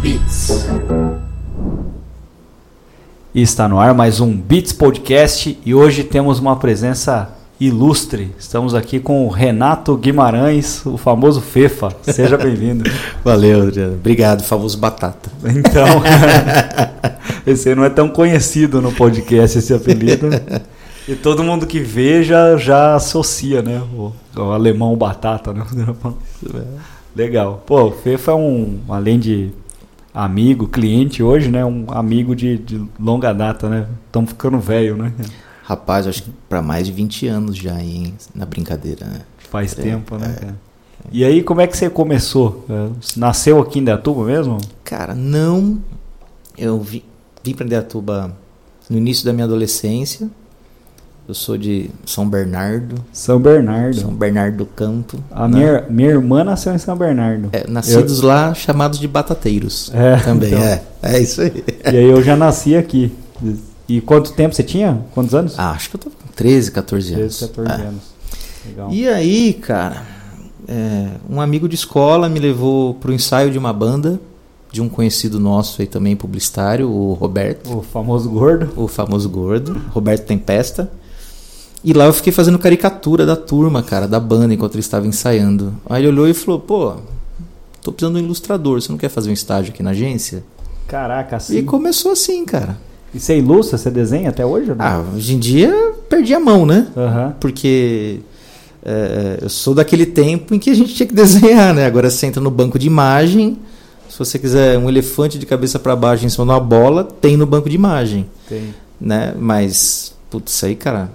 Beats. E está no ar mais um Beats Podcast e hoje temos uma presença ilustre. Estamos aqui com o Renato Guimarães, o famoso Fefa. Seja bem-vindo. Valeu, Adriano. Obrigado, famoso Batata. Então, esse não é tão conhecido no podcast, esse apelido. E todo mundo que vê já, já associa, né? O, o alemão batata, né? Legal. Pô, o Fefa é um, além de amigo, cliente hoje, né? Um amigo de, de longa data, né? Estamos ficando velho, né? Rapaz, acho que para mais de 20 anos já, hein, na brincadeira, né? Faz é, tempo, né, é. E aí, como é que você começou? É, nasceu aqui em Datuba mesmo? Cara, não. Eu vim, vim para Datuba no início da minha adolescência. Eu sou de São Bernardo. São Bernardo. São Bernardo do Campo. A né? minha, minha irmã nasceu em São Bernardo. É, nascidos eu... lá, chamados de batateiros. É, também, então. é. É isso aí. E aí eu já nasci aqui. E quanto tempo você tinha? Quantos anos? Ah, acho que eu tô com 13, 14 anos. 13, 14 é. anos. Legal. E aí, cara, é, um amigo de escola me levou para o ensaio de uma banda de um conhecido nosso aí também, publicitário, o Roberto. O famoso gordo. O famoso gordo, Roberto Tempesta. E lá eu fiquei fazendo caricatura da turma, cara, da banda, enquanto ele estava ensaiando. Aí ele olhou e falou: pô, tô precisando de um ilustrador, você não quer fazer um estágio aqui na agência? Caraca, assim. E começou assim, cara. E você ilustra, você desenha até hoje? Ah, hoje em dia perdi a mão, né? Uhum. Porque é, eu sou daquele tempo em que a gente tinha que desenhar, né? Agora você entra no banco de imagem. Se você quiser um elefante de cabeça para baixo em cima de uma bola, tem no banco de imagem. Tem. Né? Mas, putz, isso aí, cara,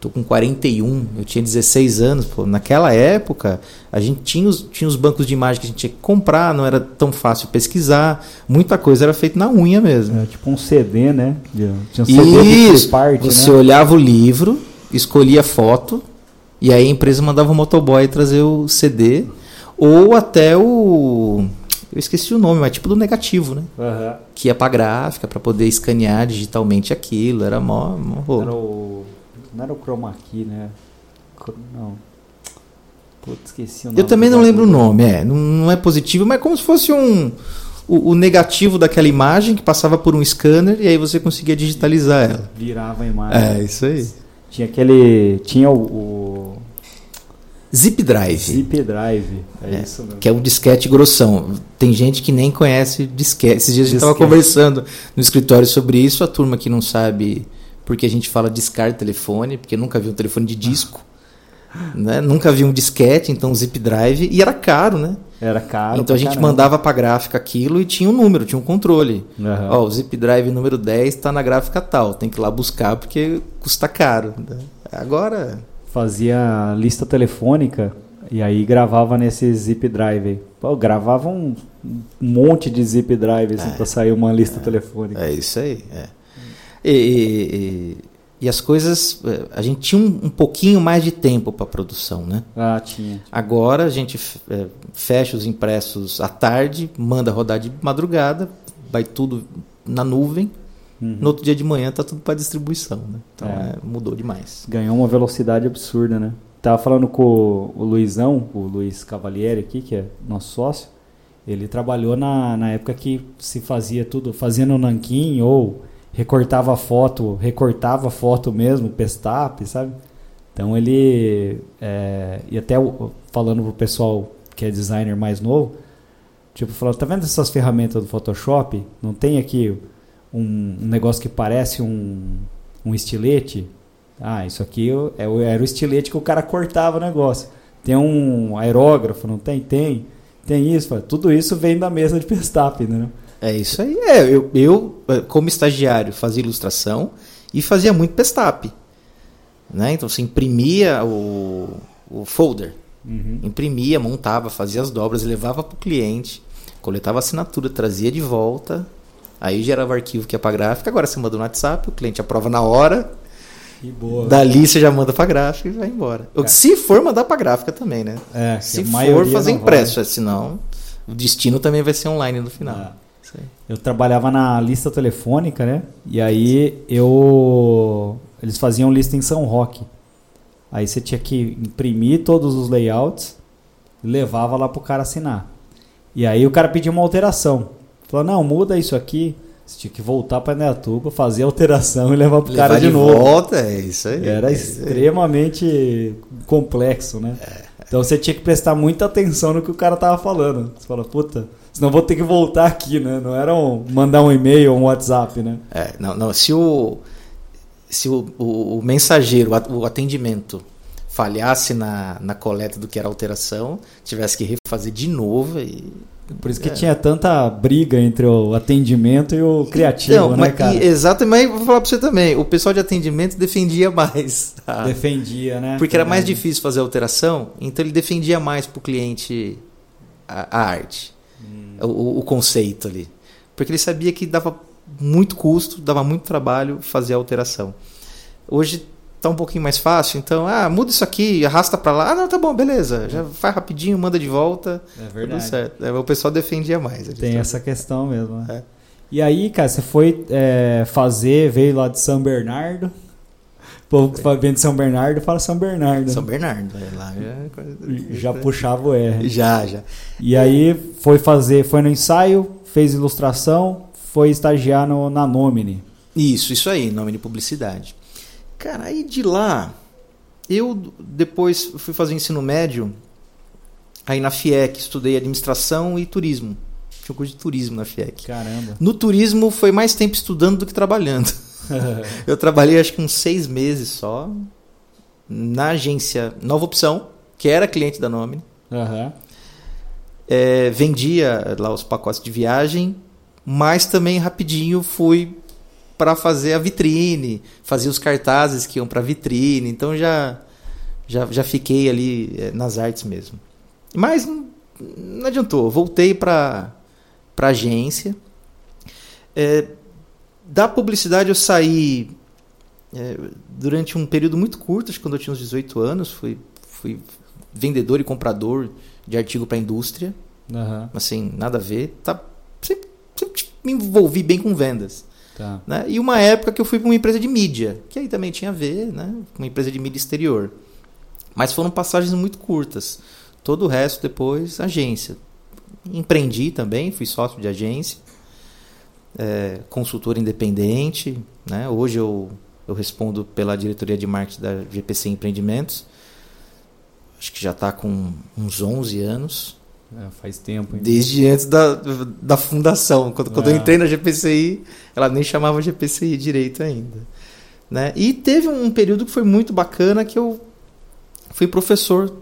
Tô com 41, eu tinha 16 anos. Pô. Naquela época, a gente tinha os, tinha os bancos de imagem que a gente tinha que comprar, não era tão fácil pesquisar. Muita coisa era feita na unha mesmo. É, tipo um CD, né? Tinha um CD Isso, parte, você né? olhava o livro, escolhia foto, e aí a empresa mandava o motoboy trazer o CD, ou até o. Eu esqueci o nome, mas tipo do negativo, né? Uhum. Que ia pra gráfica para poder escanear digitalmente aquilo. Era mó, mó Era o não era o Chroma Key, né? Não. Putz, esqueci o nome. Eu também não lembro o nome, é. Não, não é positivo, mas é como se fosse um. O, o, negativo daquela imagem que passava por um scanner e aí você conseguia digitalizar ela. Virava a imagem. É, isso aí. Tinha aquele. Tinha o. o... Zip Drive. Zip Drive, é, é, isso mesmo. Que é um disquete grossão. Tem gente que nem conhece disquete. Esses dias a gente estava conversando no escritório sobre isso. A turma que não sabe porque a gente fala discar telefone, porque nunca vi um telefone de disco. Né? Nunca vi um disquete, então zip drive, e era caro, né? Era caro. Então a gente caramba. mandava para a gráfica aquilo e tinha um número, tinha um controle. Uhum. Ó, o zip drive número 10 está na gráfica tal, tem que ir lá buscar porque custa caro. Né? Agora. Fazia lista telefônica e aí gravava nesse zip drive. Pô, gravava um, monte de zip drive assim, é, para sair uma lista é, telefônica. É isso aí, é. E, e, e, as coisas. Eh, a gente tinha um, um pouquinho mais de tempo para produção, né? Ah, tinha. Agora a gente eh, fecha os impressos à tarde, manda rodar de madrugada, vai tudo na nuvem. Uhum. No outro dia de manhã tá tudo para distribuição, né? Então é. É, mudou demais. Ganhou uma velocidade absurda, né? Tava falando com o Luizão, o Luiz Cavalieri aqui, que é nosso sócio. Ele trabalhou na, na época que se fazia tudo, fazia no Nanquim ou recortava foto, recortava foto mesmo, pestap, sabe? Então ele é, e até falando pro pessoal que é designer mais novo, tipo, falou, tá vendo essas ferramentas do Photoshop? Não tem aqui um, um negócio que parece um, um estilete? Ah, isso aqui é, era o estilete que o cara cortava o negócio. Tem um aerógrafo, não tem? Tem. Tem isso. Tudo isso vem da mesa de Pestap, né? É isso aí. É, eu, eu, eh, como estagiário, fazia ilustração e fazia muito pestap. Né? Então você imprimia o, o folder, uhum. imprimia, montava, fazia as dobras, levava para o cliente, coletava assinatura, trazia de volta, aí gerava arquivo que ia para gráfica. Agora você manda no WhatsApp, o cliente aprova na hora. E boa. Dali você já manda para gráfica e vai embora. É. Se for mandar para gráfica também, né? É, Se for fazer impresso, senão o destino também vai ser online no final. É. Eu trabalhava na lista telefônica, né? E aí eu. Eles faziam lista em São Roque. Aí você tinha que imprimir todos os layouts e levava lá pro cara assinar. E aí o cara pedia uma alteração. Falou, não, muda isso aqui. Você tinha que voltar para Neatuba, fazer a alteração e levar pro levar cara de, de novo. volta, é isso aí. Era é extremamente complexo, né? É. Então você tinha que prestar muita atenção no que o cara tava falando. Você fala, puta, senão vou ter que voltar aqui, né? Não era um, mandar um e-mail ou um WhatsApp, né? É, não, não. Se o, se o, o, o mensageiro, o atendimento falhasse na, na coleta do que era alteração, tivesse que refazer de novo e por isso que é. tinha tanta briga entre o atendimento e o criativo, então, né, mas, cara? E, exatamente, mas vou falar para você também. O pessoal de atendimento defendia mais. A... Defendia, né? Porque era mais difícil fazer a alteração, então ele defendia mais para o cliente a, arte, hum. o, o conceito ali. Porque ele sabia que dava muito custo, dava muito trabalho fazer a alteração. Hoje tá um pouquinho mais fácil, então, ah, muda isso aqui, arrasta para lá. Ah, não, tá bom, beleza. Já faz rapidinho, manda de volta. É verdade. Tudo certo. É, o pessoal defendia mais. Tem essa questão mesmo, né? É. E aí, cara, você foi é, fazer, veio lá de São Bernardo. O povo que vem de São Bernardo fala São Bernardo. São Bernardo, é, lá já, já puxava o R. Já, já. E aí foi fazer, foi no ensaio, fez ilustração, foi estagiar no, na Nomine. Isso, isso aí, nome de publicidade. Cara, aí de lá, eu depois fui fazer ensino médio, aí na FIEC, estudei administração e turismo. Tinha um curso de turismo na FIEC. Caramba. No turismo foi mais tempo estudando do que trabalhando. eu trabalhei acho que uns seis meses só na agência Nova Opção, que era cliente da Nomine. Uhum. É, vendia lá os pacotes de viagem, mas também rapidinho fui para fazer a vitrine, fazia os cartazes que iam para vitrine, então já, já já fiquei ali é, nas artes mesmo. Mas não, não adiantou, voltei para para agência. É, da publicidade eu saí é, durante um período muito curto, acho que quando eu tinha uns 18 anos, fui, fui vendedor e comprador de artigo para indústria. Uhum. Assim, nada a ver. Tá, sempre, sempre me envolvi bem com vendas. Tá. Né? E uma época que eu fui para uma empresa de mídia, que aí também tinha a ver, né? uma empresa de mídia exterior. Mas foram passagens muito curtas. Todo o resto depois, agência. Empreendi também, fui sócio de agência, é, consultor independente. Né? Hoje eu, eu respondo pela diretoria de marketing da GPC Empreendimentos. Acho que já está com uns 11 anos. É, faz tempo. Hein? Desde antes da, da fundação. Quando, quando eu é. entrei na GPCI, ela nem chamava GPCI direito ainda. Né? E teve um período que foi muito bacana que eu fui professor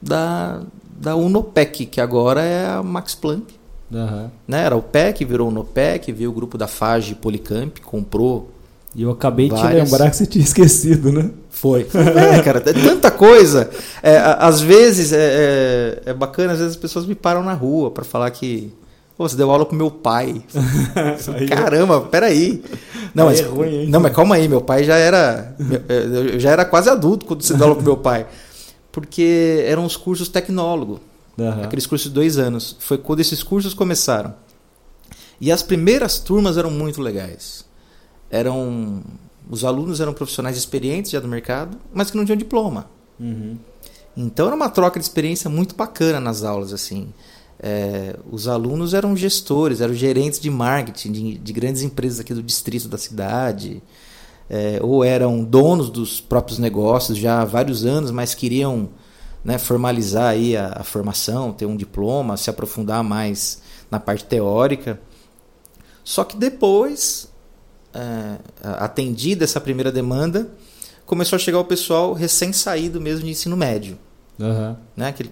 da, da UNOPEC, que agora é a Max Planck. Uhum. Né? Era o PEC, virou UNOPEC, veio o grupo da FAGE Policamp, comprou e eu acabei de te lembrar que você tinha esquecido, né? Foi. É, cara, é tanta coisa. É, às vezes é, é, é, bacana, às vezes as pessoas me param na rua para falar que Pô, você deu aula pro meu pai. Caramba, peraí. Não, mas, é ruim, não, mas calma aí, meu pai já era. É, eu já era quase adulto quando você deu aula pro meu pai. Porque eram os cursos tecnólogo. Uhum. Aqueles cursos de dois anos. Foi quando esses cursos começaram. E as primeiras turmas eram muito legais eram os alunos eram profissionais experientes já do mercado, mas que não tinham diploma. Uhum. Então era uma troca de experiência muito bacana nas aulas assim. É, os alunos eram gestores, eram gerentes de marketing de, de grandes empresas aqui do distrito da cidade, é, ou eram donos dos próprios negócios já há vários anos, mas queriam né, formalizar aí a, a formação, ter um diploma, se aprofundar mais na parte teórica. Só que depois é, atendida essa primeira demanda, começou a chegar o pessoal recém-saído mesmo de ensino médio. Uhum. Né? Aquele...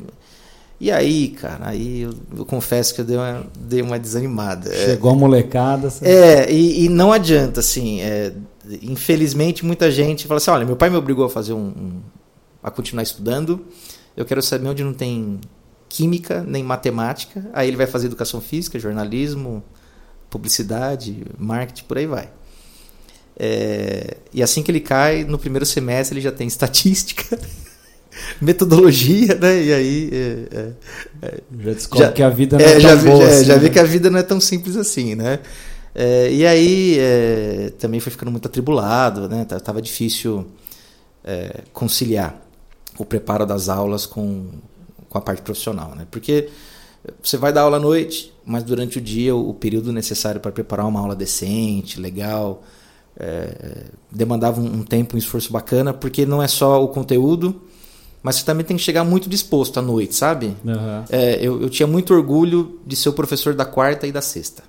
E aí, cara, aí eu, eu, confesso que eu dei uma, dei uma desanimada. Chegou é, a molecada. Assim. É, e, e, não adianta, assim. É, infelizmente, muita gente fala assim: olha, meu pai me obrigou a fazer um, um. a continuar estudando. Eu quero saber onde não tem química nem matemática. Aí ele vai fazer educação física, jornalismo, publicidade, marketing, por aí vai. É, e assim que ele cai, no primeiro semestre ele já tem estatística, metodologia, né? E aí. É, é, é já descobre já, que a vida não é, é já tão vi, boa é, assim, Já né? vi que a vida não é tão simples assim, né? e aí também foi ficando muito atribulado, né? Tava difícil conciliar o preparo das aulas com, com a parte profissional, né? Porque você vai dar aula à noite, mas durante o dia o, o período necessário para preparar uma aula decente, legal, é, demandava um, um, tempo, um esforço bacana, porque não é só o conteúdo, mas você também tem que chegar muito disposto à noite, sabe? Uhum. É, eu, eu tinha muito orgulho de ser o professor da quarta e da sexta.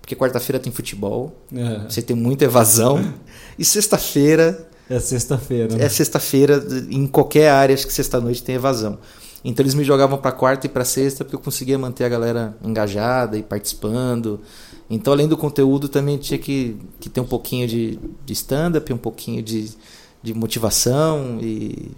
Porque quarta-feira tem futebol, uhum. você tem muita evasão, e sexta-feira. É sexta-feira. Né? É sexta-feira, em qualquer área, acho que sexta-noite tem evasão. Então eles me jogavam para quarta e para sexta porque eu conseguia manter a galera engajada e participando. Então, além do conteúdo, também tinha que, que ter um pouquinho de, de stand-up, um pouquinho de, de motivação e,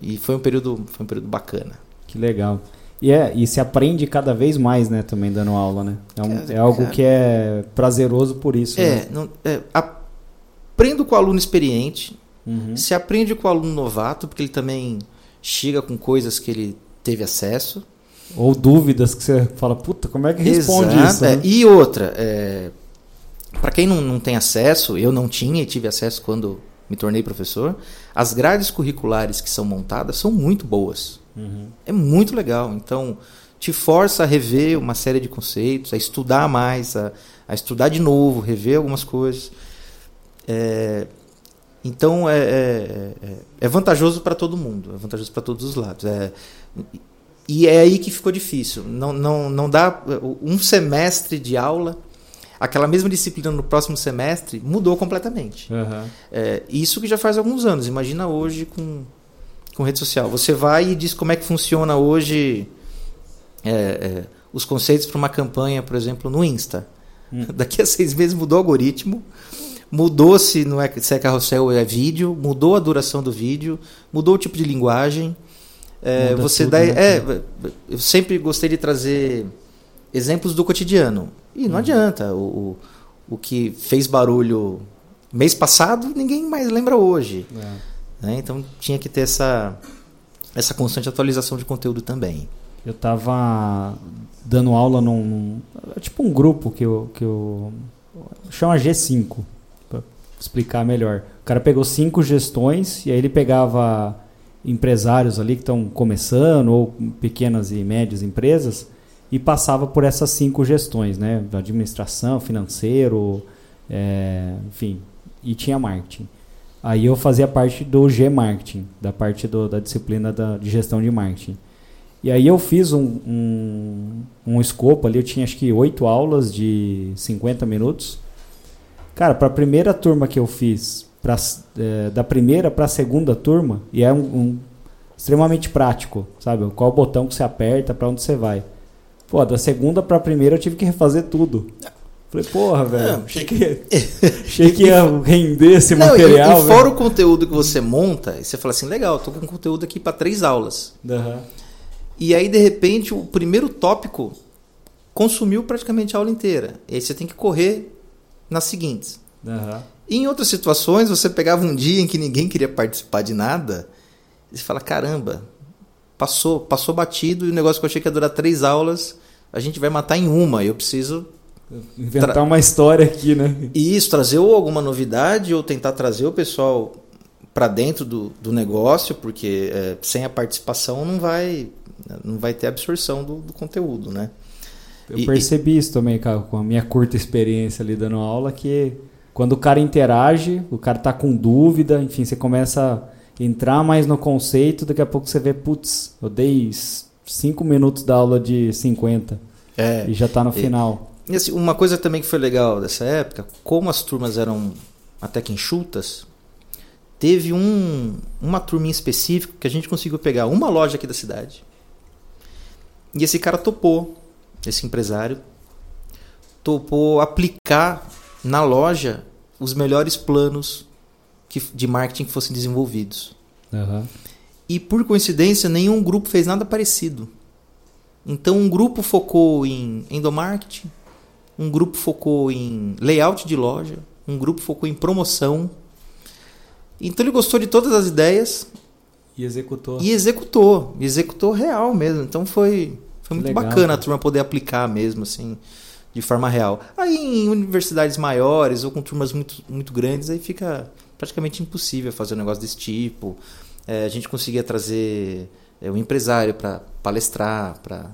e, e, foi um período foi um período bacana. Que legal. E, é, e se aprende cada vez mais, né, também dando aula, né? É, um, é algo que é prazeroso por isso. É, né? não, é aprendo com o aluno experiente, uhum. se aprende com o aluno novato, porque ele também chega com coisas que ele teve acesso. Ou dúvidas que você fala, puta, como é que responde Exato, isso? Né? É. E outra, é, para quem não, não tem acesso, eu não tinha e tive acesso quando me tornei professor, as grades curriculares que são montadas são muito boas. Uhum. É muito legal. Então, te força a rever uma série de conceitos, a estudar mais, a, a estudar de novo, rever algumas coisas. É, então é, é, é, é vantajoso para todo mundo, é vantajoso para todos os lados. E é aí que ficou difícil. Não, não, não dá um semestre de aula, aquela mesma disciplina no próximo semestre mudou completamente. Uhum. É, isso que já faz alguns anos. Imagina hoje com, com rede social. Você vai e diz como é que funciona hoje é, é, os conceitos para uma campanha, por exemplo, no Insta. Hum. Daqui a seis meses mudou o algoritmo mudou se não é se é carrossel ou é vídeo, mudou a duração do vídeo, mudou o tipo de linguagem. É, você tudo, dá, né? é, eu sempre gostei de trazer exemplos do cotidiano e não uhum. adianta o, o, o, que fez barulho mês passado ninguém mais lembra hoje. É. Né? Então tinha que ter essa essa constante atualização de conteúdo também. Eu estava dando aula num, tipo um grupo que eu, que eu chama G5 explicar melhor. O cara pegou cinco gestões e aí ele pegava empresários ali que estão começando ou pequenas e médias empresas e passava por essas cinco gestões, né? Administração, financeiro, é, enfim, e tinha marketing. Aí eu fazia parte do G Marketing, da parte do, da disciplina da, de gestão de marketing. E aí eu fiz um, um, um escopo ali, eu tinha acho que oito aulas de 50 minutos Cara, para a primeira turma que eu fiz, pra, é, da primeira para a segunda turma, e é um, um, extremamente prático, sabe? Qual botão que você aperta, para onde você vai. Pô, da segunda para a primeira eu tive que refazer tudo. Falei, porra, velho, achei que, achei que ia render esse não, material. E, e fora o conteúdo que você monta, você fala assim, legal, tô com conteúdo aqui para três aulas. Uhum. E aí, de repente, o primeiro tópico consumiu praticamente a aula inteira. E aí você tem que correr nas seguintes. Uhum. Em outras situações, você pegava um dia em que ninguém queria participar de nada, e fala: caramba, passou, passou batido e o negócio que eu achei que ia durar três aulas, a gente vai matar em uma. Eu preciso. Inventar uma história aqui, né? E isso, trazer ou alguma novidade ou tentar trazer o pessoal para dentro do, do negócio, porque é, sem a participação não vai, não vai ter absorção do, do conteúdo, né? Eu e, percebi e... isso também, cara, com a minha curta experiência ali dando aula, que quando o cara interage, o cara tá com dúvida, enfim, você começa a entrar mais no conceito, daqui a pouco você vê, putz, eu dei 5 minutos da aula de 50 é, e já tá no final. E, assim, uma coisa também que foi legal dessa época, como as turmas eram até que enxutas, teve um, uma turminha específica que a gente conseguiu pegar uma loja aqui da cidade. E esse cara topou esse empresário, topou aplicar na loja os melhores planos que, de marketing que fossem desenvolvidos. Uhum. E por coincidência, nenhum grupo fez nada parecido. Então, um grupo focou em endomarketing, um grupo focou em layout de loja, um grupo focou em promoção. Então, ele gostou de todas as ideias. E executou. E executou. Executou real mesmo. Então, foi foi muito Legal, bacana cara. a turma poder aplicar mesmo, assim, de forma real. Aí em universidades maiores ou com turmas muito, muito grandes, aí fica praticamente impossível fazer um negócio desse tipo. É, a gente conseguia trazer é, um empresário para palestrar, para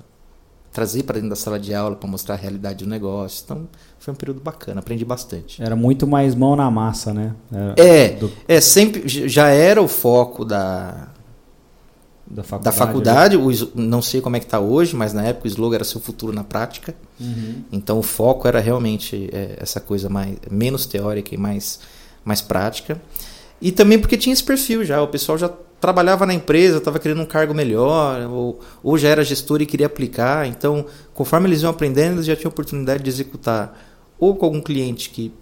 trazer para dentro da sala de aula para mostrar a realidade do negócio. Então, foi um período bacana, aprendi bastante. Era muito mais mão na massa, né? Era é, do... é sempre já era o foco da da faculdade. Da faculdade não sei como é que está hoje, mas na época o slogan era seu futuro na prática. Uhum. Então o foco era realmente é, essa coisa mais menos teórica e mais mais prática. E também porque tinha esse perfil já, o pessoal já trabalhava na empresa, estava querendo um cargo melhor, ou, ou já era gestor e queria aplicar. Então, conforme eles iam aprendendo, eles já tinham oportunidade de executar ou com algum cliente que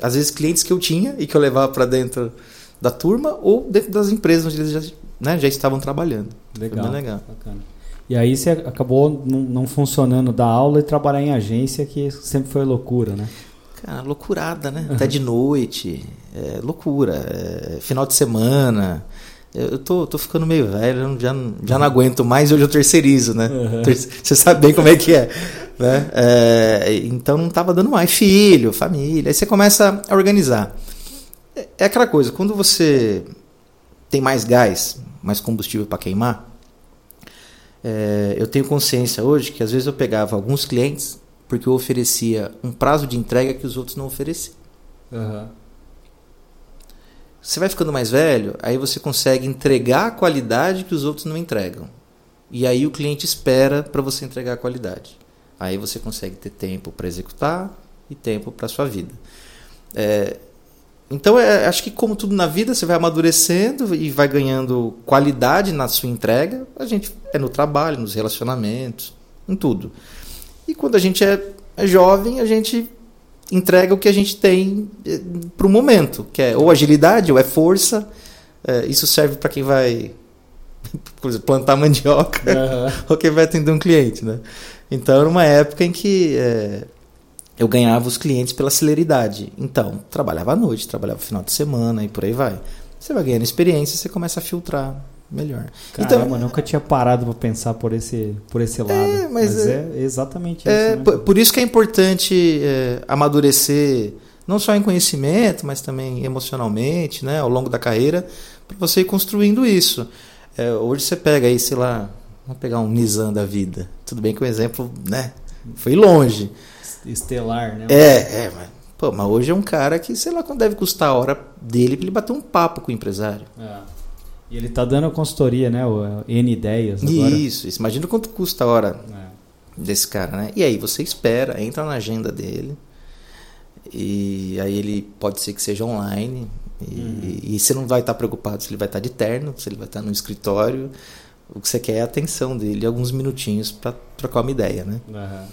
às vezes clientes que eu tinha e que eu levava para dentro da turma ou dentro das empresas onde eles já, né, já estavam trabalhando. Legal, legal. Bacana. E aí você acabou não funcionando da aula e trabalhar em agência, que sempre foi loucura, né? Cara, loucurada, né? Até de noite, é, loucura, é, final de semana. Eu tô, tô ficando meio velho, já, já não aguento mais, hoje eu terceirizo, né? Uhum. Você sabe bem como é que é. Né? É, então não tava dando mais. Filho, família. Aí você começa a organizar. É, é aquela coisa, quando você tem mais gás, mais combustível para queimar, é, eu tenho consciência hoje que às vezes eu pegava alguns clientes porque eu oferecia um prazo de entrega que os outros não ofereciam. Uhum. Você vai ficando mais velho, aí você consegue entregar a qualidade que os outros não entregam. E aí o cliente espera para você entregar a qualidade. Aí você consegue ter tempo para executar e tempo para sua vida. É, então, é, acho que como tudo na vida, você vai amadurecendo e vai ganhando qualidade na sua entrega. A gente é no trabalho, nos relacionamentos, em tudo. E quando a gente é, é jovem, a gente entrega o que a gente tem eh, para o momento, que é ou agilidade ou é força. É, isso serve para quem vai plantar mandioca uhum. ou quem vai atender um cliente, né? Então era uma época em que é, eu ganhava os clientes pela celeridade. Então, trabalhava à noite, trabalhava no final de semana e por aí vai. Você vai ganhando experiência, você começa a filtrar melhor. Caramba, então, nunca tinha parado para pensar por esse, por esse lado. É, mas, mas é, é, exatamente é, isso. Né? Por isso que é importante é, amadurecer, não só em conhecimento, mas também emocionalmente, né, ao longo da carreira, para você ir construindo isso. É, hoje você pega aí, sei lá, vamos pegar um Nissan da vida. Tudo bem que o exemplo, né, foi longe. Estelar, né? É, é, mas, pô, mas hoje é um cara que, sei lá quanto deve custar a hora dele para ele bater um papo com o empresário. É. E ele tá dando consultoria, né? O N ideias agora. Isso, isso. Imagina quanto custa a hora é. desse cara, né? E aí você espera, entra na agenda dele. E aí ele pode ser que seja online. E, uhum. e você não vai estar preocupado se ele vai estar de terno, se ele vai estar no escritório. O que você quer é a atenção dele, alguns minutinhos para trocar uma ideia, né? Uhum.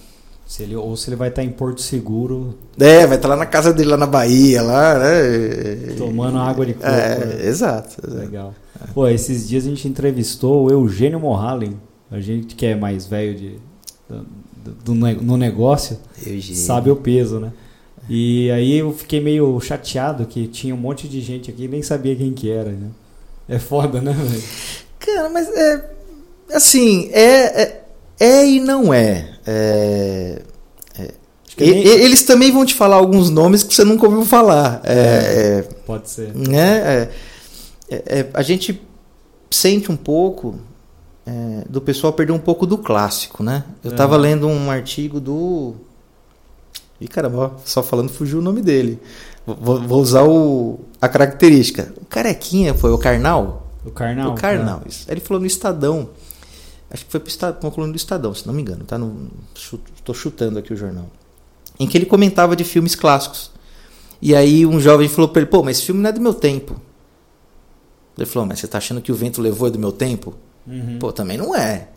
Se ele, ou se ele vai estar em Porto Seguro. É, vai estar lá na casa dele, lá na Bahia, lá, né? Tomando água de coco. É, né? exato, exato. Legal. Pô, esses dias a gente entrevistou o Eugênio Morhalen, a gente que é mais velho de, do, do, no negócio, Eugênio. sabe o peso, né? E aí eu fiquei meio chateado que tinha um monte de gente aqui e nem sabia quem que era, né? É foda, né, velho? Cara, mas é. Assim, é, é, é e não é. É, é e, nem... Eles também vão te falar alguns nomes que você nunca ouviu falar. É, é, pode ser. Né? É, é, é, a gente sente um pouco é, do pessoal perder um pouco do clássico, né? Eu estava lendo um artigo do. E caramba, só falando fugiu o nome dele. Vou, vou usar o, a característica. O carequinha foi o Karnal? O Karnal. O Karnal, é. isso. Ele falou no Estadão. Acho que foi para uma coluna do Estadão, se não me engano. Tá estou chutando aqui o jornal. Em que ele comentava de filmes clássicos. E aí um jovem falou para ele: pô, mas esse filme não é do meu tempo. Ele falou, mas você está achando que o vento levou é do meu tempo? Uhum. Pô, também não é.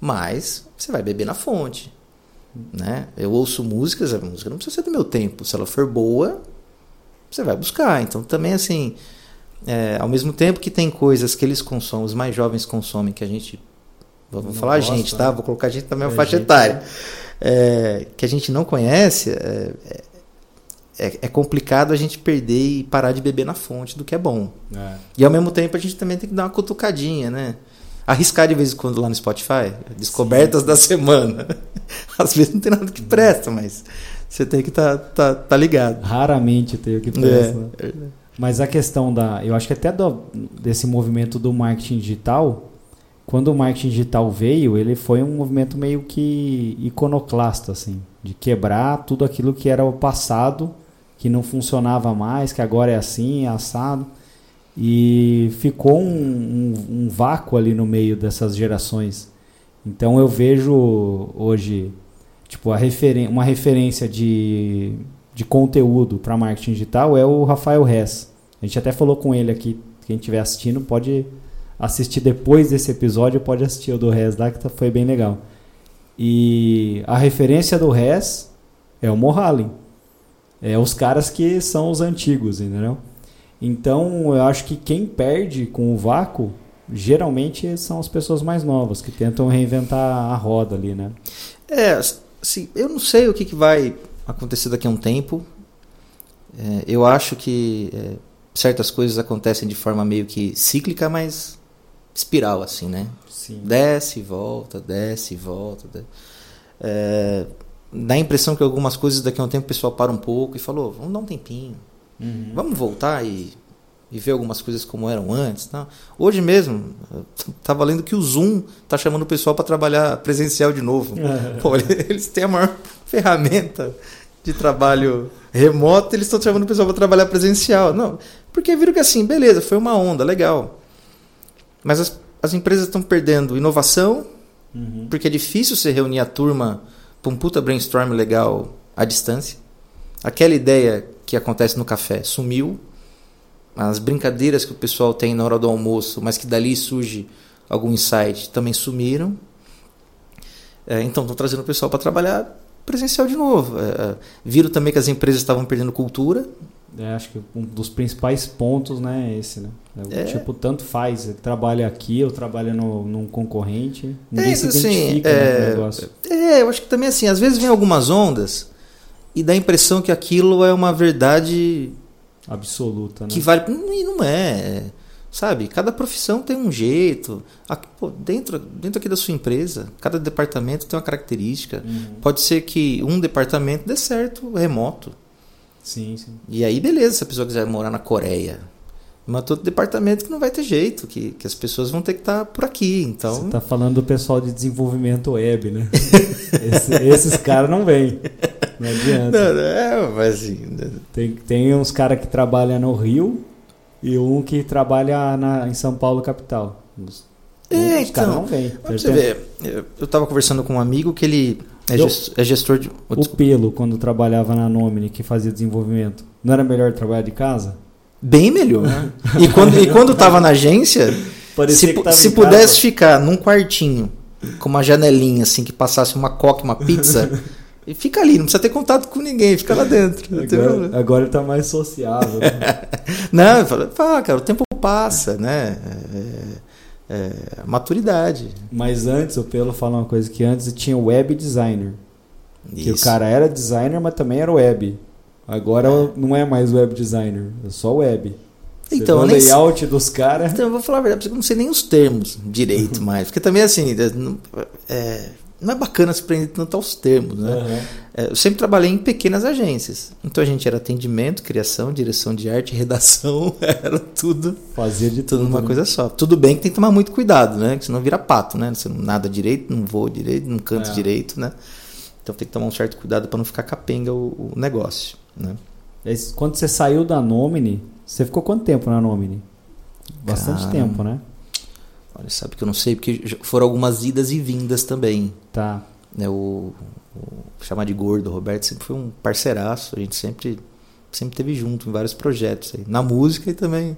Mas você vai beber na fonte. Né? Eu ouço músicas, a música não precisa ser do meu tempo. Se ela for boa, você vai buscar. Então também assim, é, ao mesmo tempo que tem coisas que eles consomem, os mais jovens consomem, que a gente. Vou falar a gente, tá? Né? Vou colocar a gente também na é faixa etária. Né? É, que a gente não conhece, é, é é, é, complicado a gente perder e parar de beber na fonte do que é bom. E ao mesmo tempo a gente também tem que dar uma cutucadinha, né? Arriscar de vez em quando lá no Spotify, descobertas Sim. da semana. Às vezes não tem nada que presta, mas você tem que estar tá, tá, tá ligado. Raramente tem o que presta. Mas a questão da. Eu acho que até do, desse movimento do marketing digital quando o marketing digital veio, ele foi um movimento meio que iconoclasta, assim, de quebrar tudo aquilo que era o passado, que não funcionava mais, que agora é assim, é assado. E ficou um, um, um vácuo ali no meio dessas gerações. Então eu vejo hoje tipo, referen uma referência de, de conteúdo para marketing digital é o Rafael Hess. A gente até falou com ele aqui, quem estiver assistindo pode assistir depois desse episódio, pode assistir o do Hess lá, que tá, foi bem legal. E a referência do Hess é o Mohalen. É os caras que são os antigos, entendeu? Então, eu acho que quem perde com o vácuo, geralmente são as pessoas mais novas, que tentam reinventar a roda ali, né? É, assim, eu não sei o que, que vai acontecer daqui a um tempo. É, eu acho que é, certas coisas acontecem de forma meio que cíclica, mas espiral, assim, né? Sim. Desce, volta, desce, volta. Desce. É, dá a impressão que algumas coisas daqui a um tempo o pessoal para um pouco e falou, vamos dar um tempinho. Uhum. Vamos voltar e, e ver algumas coisas como eram antes. Tá? Hoje mesmo, estava lendo que o Zoom está chamando o pessoal para trabalhar presencial de novo. Pô, eles têm a maior ferramenta de trabalho remoto, eles estão chamando o pessoal para trabalhar presencial. Não, porque viram que assim, beleza, foi uma onda, legal. Mas as, as empresas estão perdendo inovação, uhum. porque é difícil você reunir a turma para um puta brainstorm legal à distância. Aquela ideia que acontece no café sumiu. As brincadeiras que o pessoal tem na hora do almoço, mas que dali surge algum insight, também sumiram. É, então estão trazendo o pessoal para trabalhar presencial de novo. É, viram também que as empresas estavam perdendo cultura. É, acho que um dos principais pontos né, é esse, né? É, Tipo, tanto faz. Ele trabalha aqui, eu trabalho no, num concorrente. Ninguém É, se assim, identifica né, o negócio. É, eu acho que também assim, às vezes vem algumas ondas e dá a impressão que aquilo é uma verdade Absoluta, né? que vale. E não é. Sabe? Cada profissão tem um jeito. Aqui, pô, dentro, dentro aqui da sua empresa, cada departamento tem uma característica. Uhum. Pode ser que um departamento dê certo remoto. Sim, sim. E aí, beleza, se a pessoa quiser morar na Coreia. Mas outro departamento que não vai ter jeito, que, que as pessoas vão ter que estar por aqui. Então. Você tá falando do pessoal de desenvolvimento web, né? Esse- esses caras não vêm. Não adianta. Não, é, mas assim. Tem, tem uns caras que trabalham no Rio e um que trabalha na, em São Paulo, capital. Os, É, os caras então, não vêm. Eu estava conversando com um amigo que ele é, Eu- ges- é gestor de. oh, O. Pelo, quando trabalhava na Nomini, que fazia desenvolvimento, não era melhor trabalhar de casa? Bem melhor. E quando, e quando tava na agência, se, pu- se pudesse ficar num quartinho com uma janelinha assim que passasse uma coca e uma pizza, e fica ali, não precisa ter contato com ninguém, fica lá dentro. Agora, agora ele tá mais sociável. né? Não, eu falo, "Pá, cara, o tempo passa, né? É, é, maturidade. Mas antes, o Pelo fala uma coisa que antes tinha web designer. Que o Isso. cara era designer, mas também era web. Agora não é mais web designer, é só web. Você Então, o sei- layout dos caras. Então, eu vou falar a verdade, você, eu não sei nem os termos direito mais. Porque também, assim, é, não é, é bacana se prender tanto aos termos, né? É, Eu sempre trabalhei em pequenas agências. Então a gente era atendimento, criação, direção de arte, redação, era tudo, Fazia de tudo numa né? coisa só. Tudo bem que tem que tomar muito cuidado, né? Que senão vira pato, né? Você não nada direito, não voa direito, não canta É. direito, né? Então tem que tomar um certo cuidado para não ficar capenga o, o negócio, né? Aí, Quando você saiu da Nomini, você ficou quanto tempo na Nomini? Bastante Cara. tempo, né? Olha, sabe que eu não sei, porque foram algumas idas e vindas também. Tá. né, o, o chamar de gordo, o Roberto sempre foi um parceiraço, a gente sempre sempre teve junto em vários projetos aí, na música e também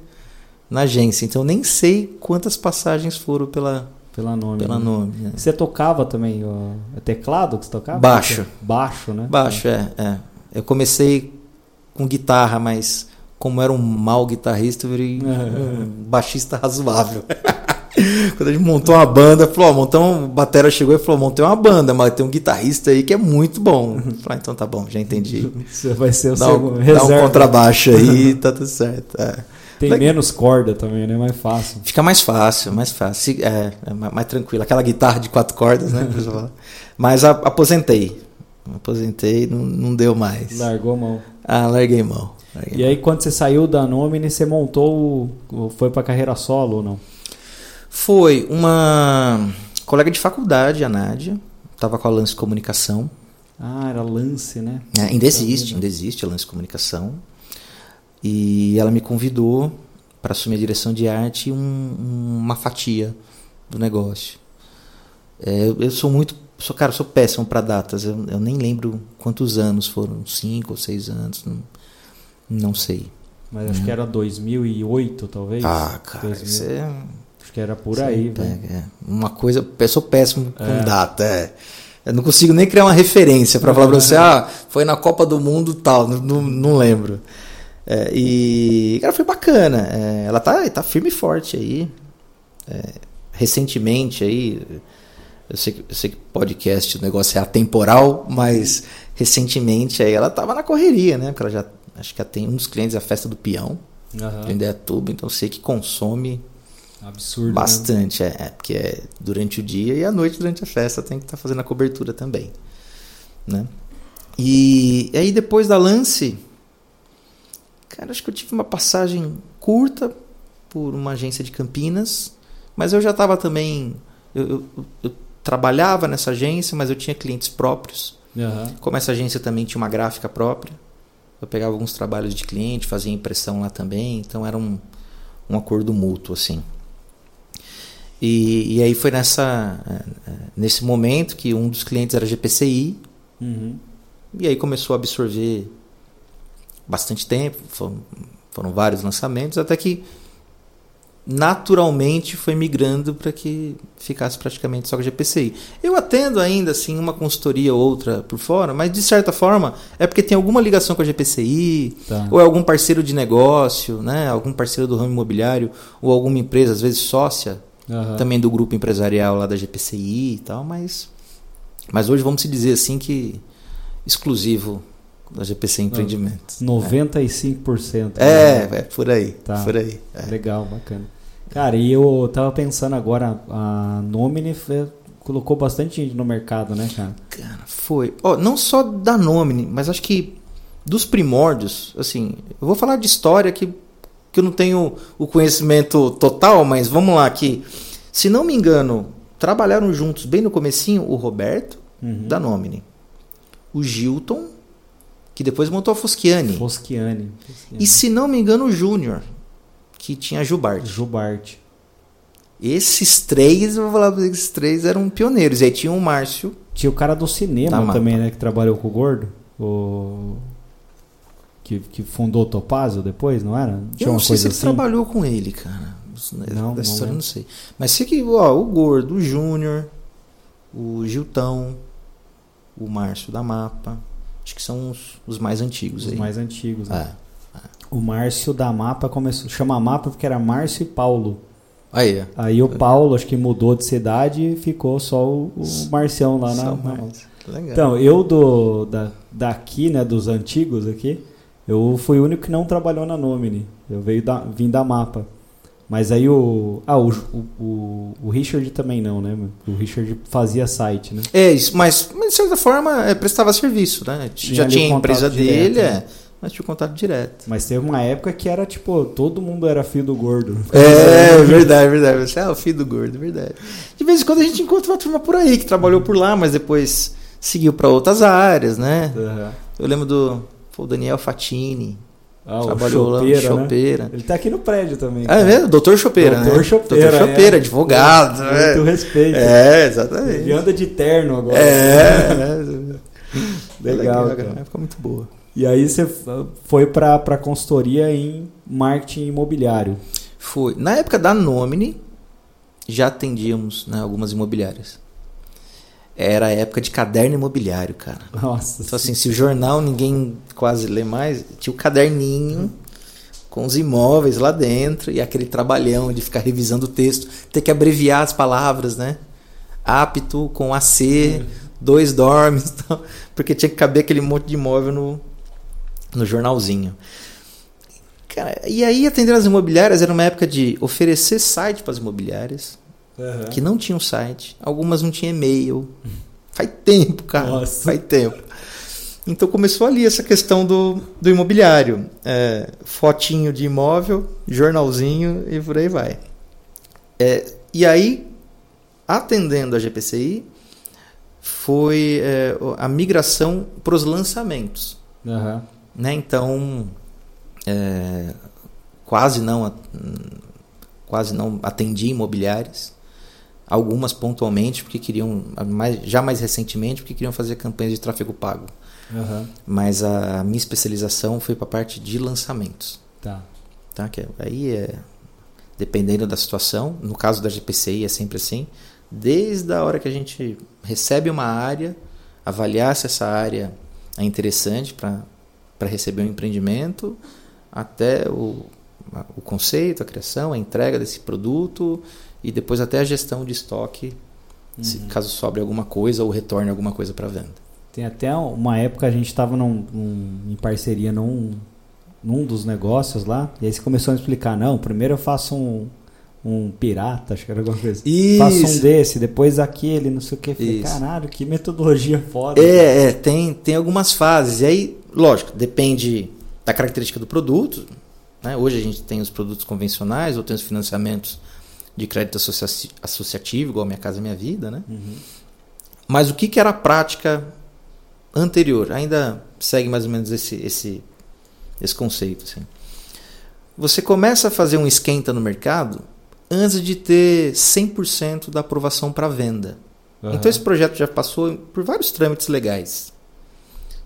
na agência. Então eu nem sei quantas passagens foram pela Pela Nomini. pela né? nome. né? Você tocava também? é teclado que você tocava? Baixo. Baixo, né? Baixo, é, é. Eu comecei com guitarra, mas como era um mau guitarrista, eu virei um baixista razoável. Quando a gente montou uma banda, falou, ó, montamos, o batera chegou e falou, montei uma banda, mas tem um guitarrista aí que é muito bom. Falei, ah, então tá bom, já entendi. Você vai ser o Dá segundo. um, dá um reserva. contrabaixo aí, tá tudo certo. é. Tem menos corda também, né? Mais fácil. Fica mais fácil, mais fácil. É, é mais, tranquilo. Aquela guitarra de quatro cordas, né? Mas a- aposentei. Aposentei, não, não deu mais. Largou a mão. Ah, larguei mão. Larguei E aí, quando você saiu da Nomini, você montou. Foi pra carreira solo ou não? Foi uma colega de faculdade, a Nádia, estava com a Lance Comunicação. Ah, era Lance, né? É, ainda existe, ainda existe a Lance Comunicação. E ela me convidou para assumir a direção de arte um, uma fatia do negócio. É, eu sou muito, sou cara, sou péssimo para datas. Eu, eu, nem lembro quantos anos foram, cinco ou seis anos, não, não sei. Mas acho hum. que era 2008, talvez. Ah, cara, 2000. isso é... Acho que era por aí, é, Uma coisa, eu sou péssimo com é. data, é. Eu não consigo nem criar uma referência para falar para você, ah, foi na Copa do Mundo tal, não, não, lembro. É, e, cara, foi bacana. É, ela tá, tá firme e forte aí. É, recentemente aí, eu sei, que, eu sei que podcast, o negócio é atemporal, mas recentemente aí ela tava na correria, né? Porque ela já, acho que ela tem um dos clientes a festa do peão, uhum. em tubo então eu sei que consome Absurdo. Né? Bastante, né? é, é, porque é durante o dia e à noite durante a festa tem que estar tá fazendo a cobertura também, né? E, e aí depois da lance, cara, acho que eu tive uma passagem curta por uma agência de Campinas, mas eu já estava também, eu, eu, eu, trabalhava nessa agência, mas eu tinha clientes próprios. Uhum. Como essa agência também tinha uma gráfica própria, eu pegava alguns trabalhos de cliente, fazia impressão lá também, então era um, um acordo mútuo assim. E, e aí foi nessa, é, é, nesse momento que um dos clientes era GPCI. Uhum. E aí começou a absorver bastante tempo, foram, foram vários lançamentos, até que naturalmente foi migrando para que ficasse praticamente só com a GPCI. Eu atendo ainda assim uma consultoria ou outra por fora, mas de certa forma é porque tem alguma ligação com a GPCI, tá. ou é algum parceiro de negócio, né, algum parceiro do ramo imobiliário, ou alguma empresa, às vezes sócia, uhum. também do grupo empresarial lá da GPCI e tal, mas, mas hoje vamos se dizer assim que exclusivo da GPC Empreendimentos. 95%. É, né? é por aí. Tá. Por aí. É. Legal, bacana. Cara, e eu tava pensando agora, a Nomine colocou bastante gente no mercado, né, cara? Cara, foi. Oh, não só da Nomine, mas acho que dos primórdios, assim, eu vou falar de história que que eu não tenho o conhecimento total, mas vamos lá aqui. Se não me engano, trabalharam juntos bem no comecinho o Roberto, uhum. da Nomine, o Gilton, que depois montou a Foschiani. Foschiani. E se não me engano, o Júnior, que tinha a Jubarte. Jubarte. Esses três, eu vou falar pra esses três eram pioneiros. E aí tinha o Márcio. Tinha o cara do cinema também, né? Que trabalhou com o Gordo. O que, que fundou o Topazio depois, não era? Tinha eu não sei se ele assim? trabalhou com ele, cara. Não, história não, não sei. Mas sei que ó, o Gordo, o Júnior, o Giltão, o Márcio da Mapa, acho que são os, os mais antigos os aí. mais antigos, né? É, é. O Márcio da Mapa começou, chama Mapa porque era Márcio e Paulo. Aí, aí o Paulo, acho que mudou de cidade e ficou só o, o Marcião lá na. na... Então, eu do da, daqui, né, dos antigos aqui, eu fui o único que não trabalhou na Nomini. Eu veio da, vim da Mapa. Mas aí o. Ah, o, o, o Richard também não, né? O Richard fazia site, né? É, isso, mas, mas de certa forma é, prestava serviço, né? Tinha Já tinha a empresa dele, direto, é, né? mas tinha contato direto. Mas teve uma época que era tipo, todo mundo era filho do gordo. É, verdade, verdade. Você é o filho do gordo, verdade. De vez em quando a gente encontra uma turma por aí que trabalhou por lá, mas depois seguiu para outras áreas, né? Uhum. Eu lembro do o Daniel Fatini. Ah, trabalhou lá no Chopeira. Né? Ele tá aqui no prédio também. Ah, é mesmo? Doutor Chopeira, Doutor né? Chopeira. Doutor Chopeira, é. advogado. Muito, é. muito respeito. É, exatamente. Ele anda de terno agora. É. Né? Legal. Legal cara. Ficou muito boa. E aí você foi para a consultoria em marketing imobiliário. Foi. Na época da Nomine, já atendíamos né, algumas imobiliárias era a época de caderno imobiliário, cara. Nossa. Então, assim, se o jornal ninguém quase lê mais, tinha o caderninho com os imóveis lá dentro e aquele trabalhão de ficar revisando o texto, ter que abreviar as palavras, né? Apto com AC, é. dois dormes, porque tinha que caber aquele monte de imóvel no, no jornalzinho. Cara, e aí atender as imobiliárias era uma época de oferecer site para as imobiliárias uhum. que não tinham site, algumas não tinham e-mail. Faz tempo, cara. Nossa. Faz tempo. Então começou ali essa questão do, do imobiliário. É, fotinho de imóvel, jornalzinho e por aí vai. É, E aí, atendendo a GPCI, foi é, a migração para os lançamentos. Uhum. Né? Então, é, quase não quase não atendi imobiliárias. Algumas pontualmente, porque queriam, mais, já mais recentemente, porque queriam fazer campanhas de tráfego pago. Uhum. Mas a minha especialização foi para a parte de lançamentos. Tá. Tá? Que aí é dependendo da situação. No caso da GPCI é sempre assim. Desde a hora que a gente recebe uma área, avaliar se essa área é interessante para receber um empreendimento, até o, o conceito, a criação, a entrega desse produto e depois até a gestão de estoque, uhum. se, caso sobre alguma coisa ou retorne alguma coisa para venda. Tem até uma época a gente estava em parceria num, num dos negócios lá, e aí você começou a explicar, não, primeiro eu faço um, um pirata, acho que era alguma coisa. Isso. Faço um desse, depois aquele, não sei o que. Falei, caralho, que metodologia foda. É, é, tem, tem algumas fases. E aí, lógico, depende da característica do produto. Né? Hoje a gente tem os produtos convencionais, ou tem os financiamentos de crédito associa associativo, igual Minha Casa Minha Vida. Né? Uhum. Mas o que, que era a prática anterior? Ainda segue mais ou menos esse, esse, esse conceito. Assim. Você começa a fazer um esquenta no mercado antes de ter 100% da aprovação para venda. Uhum. Então esse projeto já passou por vários trâmites legais.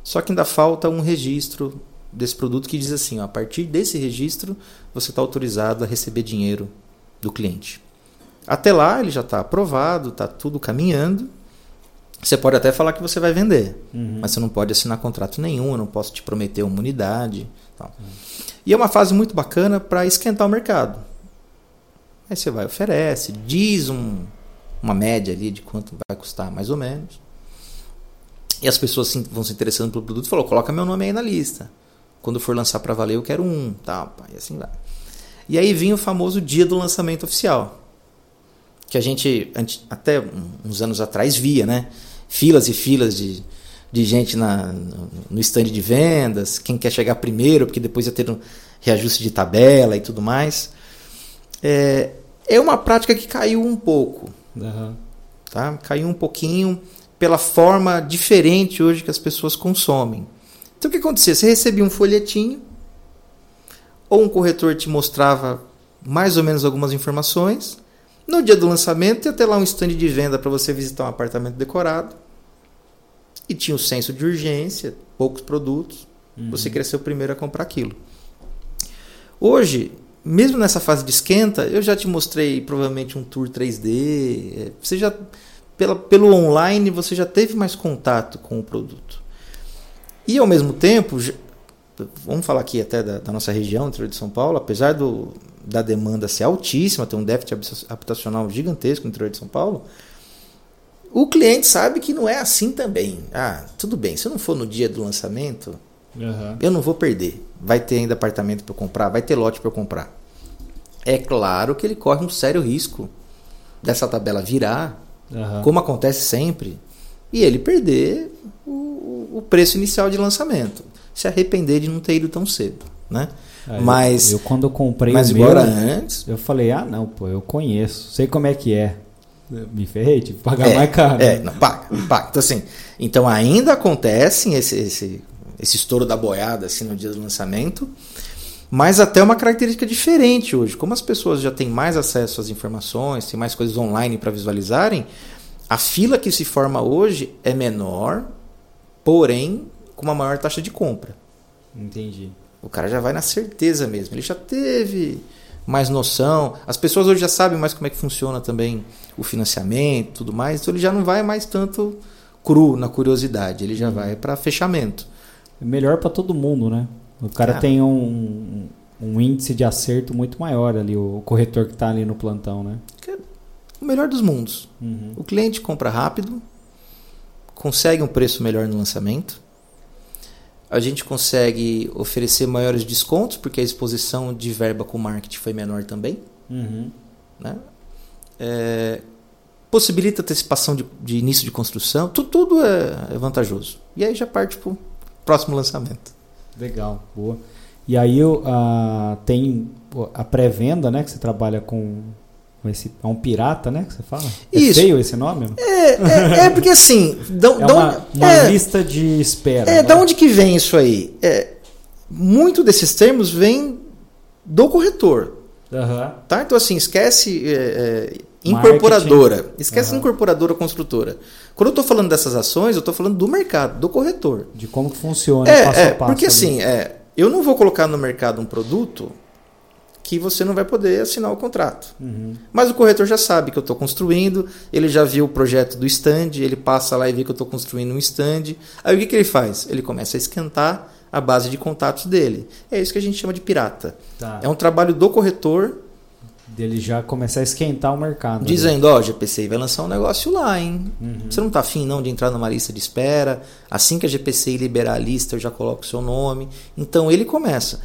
Só que ainda falta um registro desse produto que diz assim: ó, a partir desse registro você está autorizado a receber dinheiro do cliente. Até lá ele já está aprovado, está tudo caminhando. Você pode até falar que você vai vender, uhum. mas você não pode assinar contrato nenhum, eu não posso te prometer uma unidade. Tal. Uhum. E é uma fase muito bacana para esquentar o mercado. Aí você vai, oferece, diz um, uma média ali de quanto vai custar, mais ou menos. E as pessoas vão se interessando pelo produto e falou, coloca meu nome aí na lista. Quando for lançar para valer, eu quero um, tá, e assim vai. E aí vinha o famoso dia do lançamento oficial. Que a gente, até uns anos atrás, via, né? Filas e filas de, de gente na, no stand de vendas, quem quer chegar primeiro, porque depois ia ter um reajuste de tabela e tudo mais. É, é uma prática que caiu um pouco. Uhum. Tá? Caiu um pouquinho pela forma diferente hoje que as pessoas consomem. Então o que acontecia? Você recebia um folhetinho, ou um corretor te mostrava mais ou menos algumas informações. No dia do lançamento ia ter lá um stand de venda para você visitar um apartamento decorado. E tinha o senso de urgência, poucos produtos. Uhum. Você queria ser o primeiro a comprar aquilo. Hoje, mesmo nessa fase de esquenta, eu já te mostrei provavelmente um tour 3D. Você já pela, pelo online você já teve mais contato com o produto. E ao mesmo tempo, vamos falar aqui até da, da nossa região, interior de São Paulo, apesar do, da demanda ser altíssima, ter um déficit habitacional gigantesco no interior de São Paulo, o cliente sabe que não é assim também. Ah, tudo bem, se eu não for no dia do lançamento, uhum. eu não vou perder vai ter ainda apartamento para comprar, vai ter lote para comprar. É claro que ele corre um sério risco dessa tabela virar, uhum. como acontece sempre, e ele perder o, o, preço inicial de lançamento, se arrepender de não ter ido tão cedo, né? É, mas eu, eu, quando eu comprei mas o meu, antes, eu falei ah não pô eu conheço, sei como é que é, me ferrei, tive que pagar é, mais caro. É, não, paga, paga. Então assim, então ainda acontece esse, esse esse estouro da boiada assim no dia do lançamento, mas até uma característica diferente hoje. Como as pessoas já têm mais acesso às informações, têm mais coisas online para visualizarem, a fila que se forma hoje é menor, porém com uma maior taxa de compra. Entendi. O cara já vai na certeza mesmo. Ele já teve mais noção. As pessoas hoje já sabem mais como é que funciona também o financiamento, tudo mais. Então ele já não vai mais tanto cru na curiosidade. Ele já uhum. vai para fechamento é melhor para todo mundo, né? O cara ah. tem um, um índice de acerto muito maior ali, o corretor que está ali no plantão, né? É o melhor dos mundos. Uhum. O cliente compra rápido, consegue um preço melhor no lançamento. A gente consegue oferecer maiores descontos, porque a exposição de verba com marketing foi menor também. Uhum. Né? É, possibilita antecipação de, de, início de construção, tudo, tudo é, é vantajoso. E aí já parte para próximo lançamento. Legal, boa. E aí uh, tem a pré-venda, né? Que você trabalha com esse, é um pirata, né? Que você fala? É Isso. feio esse nome? É, é, é porque assim. Da, é uma, uma é, lista de espera. É, né? da onde que vem isso aí? É, muito desses termos vem do corretor. Uhum. Tá? Então, assim, esquece é, é, incorporadora. Marketing. Esquece uhum. incorporadora construtora. Quando eu estou falando dessas ações, eu estou falando do mercado, do corretor. De como que funciona é, passo a passo. Porque ali. assim, é, eu não vou colocar no mercado um produto que você não vai poder assinar o contrato. Uhum. Mas o corretor já sabe que eu estou construindo, ele já viu o projeto do stand, ele passa lá e vê que eu estou construindo um stand. Aí o que, que ele faz? Ele começa a esquentar a base de contatos dele. É isso que a gente chama de pirata. Tá. É um trabalho do corretor. Dele já começar a esquentar o mercado. Dizendo, ó, oh, GPCI vai lançar um negócio lá, hein? Uhum. Você não tá afim não de entrar numa lista de espera. Assim que a GPCI liberar a lista, eu já coloco o seu nome. Então ele começa.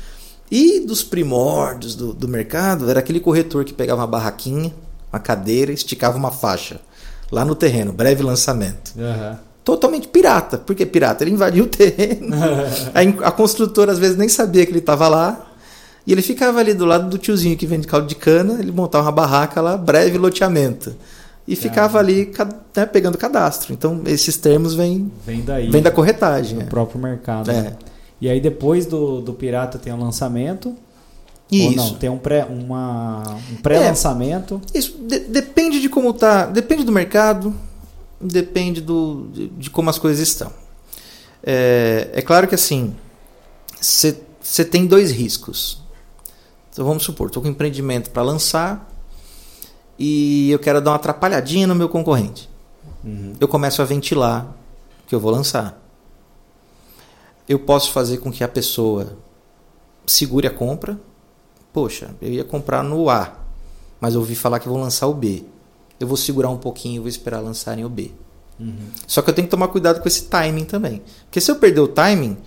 E dos primórdios do, do mercado, era aquele corretor que pegava uma barraquinha, uma cadeira, esticava uma faixa lá no terreno, breve lançamento. Uhum. Totalmente pirata. Por que pirata? Ele invadiu o terreno. a, a construtora às vezes nem sabia que ele estava lá. E ele ficava ali do lado do tiozinho que vende caldo de cana, ele montava uma barraca lá, breve loteamento. E ficava ali né, pegando cadastro. Então, esses termos vêm vem daí. Vem da corretagem. Do é. próprio mercado. É. Né? E aí depois do, do Pirata tem o lançamento. Isso. Ou não, tem um pré, uma, um pré-lançamento. É, isso de, depende de como tá. Depende do mercado, depende do, de, de como as coisas estão. É, é claro que assim, você tem dois riscos. Então vamos supor, estou com um empreendimento para lançar e eu quero dar uma atrapalhadinha no meu concorrente. Uhum. Eu começo a ventilar que eu vou lançar eu posso fazer com que a pessoa segure a compra. Poxa, eu ia comprar no A, mas eu ouvi falar que vou lançar o B. Eu vou segurar um pouquinho e vou esperar lançarem o B. Uhum. Só que eu tenho que tomar cuidado com esse timing também. Porque se eu perder o timing,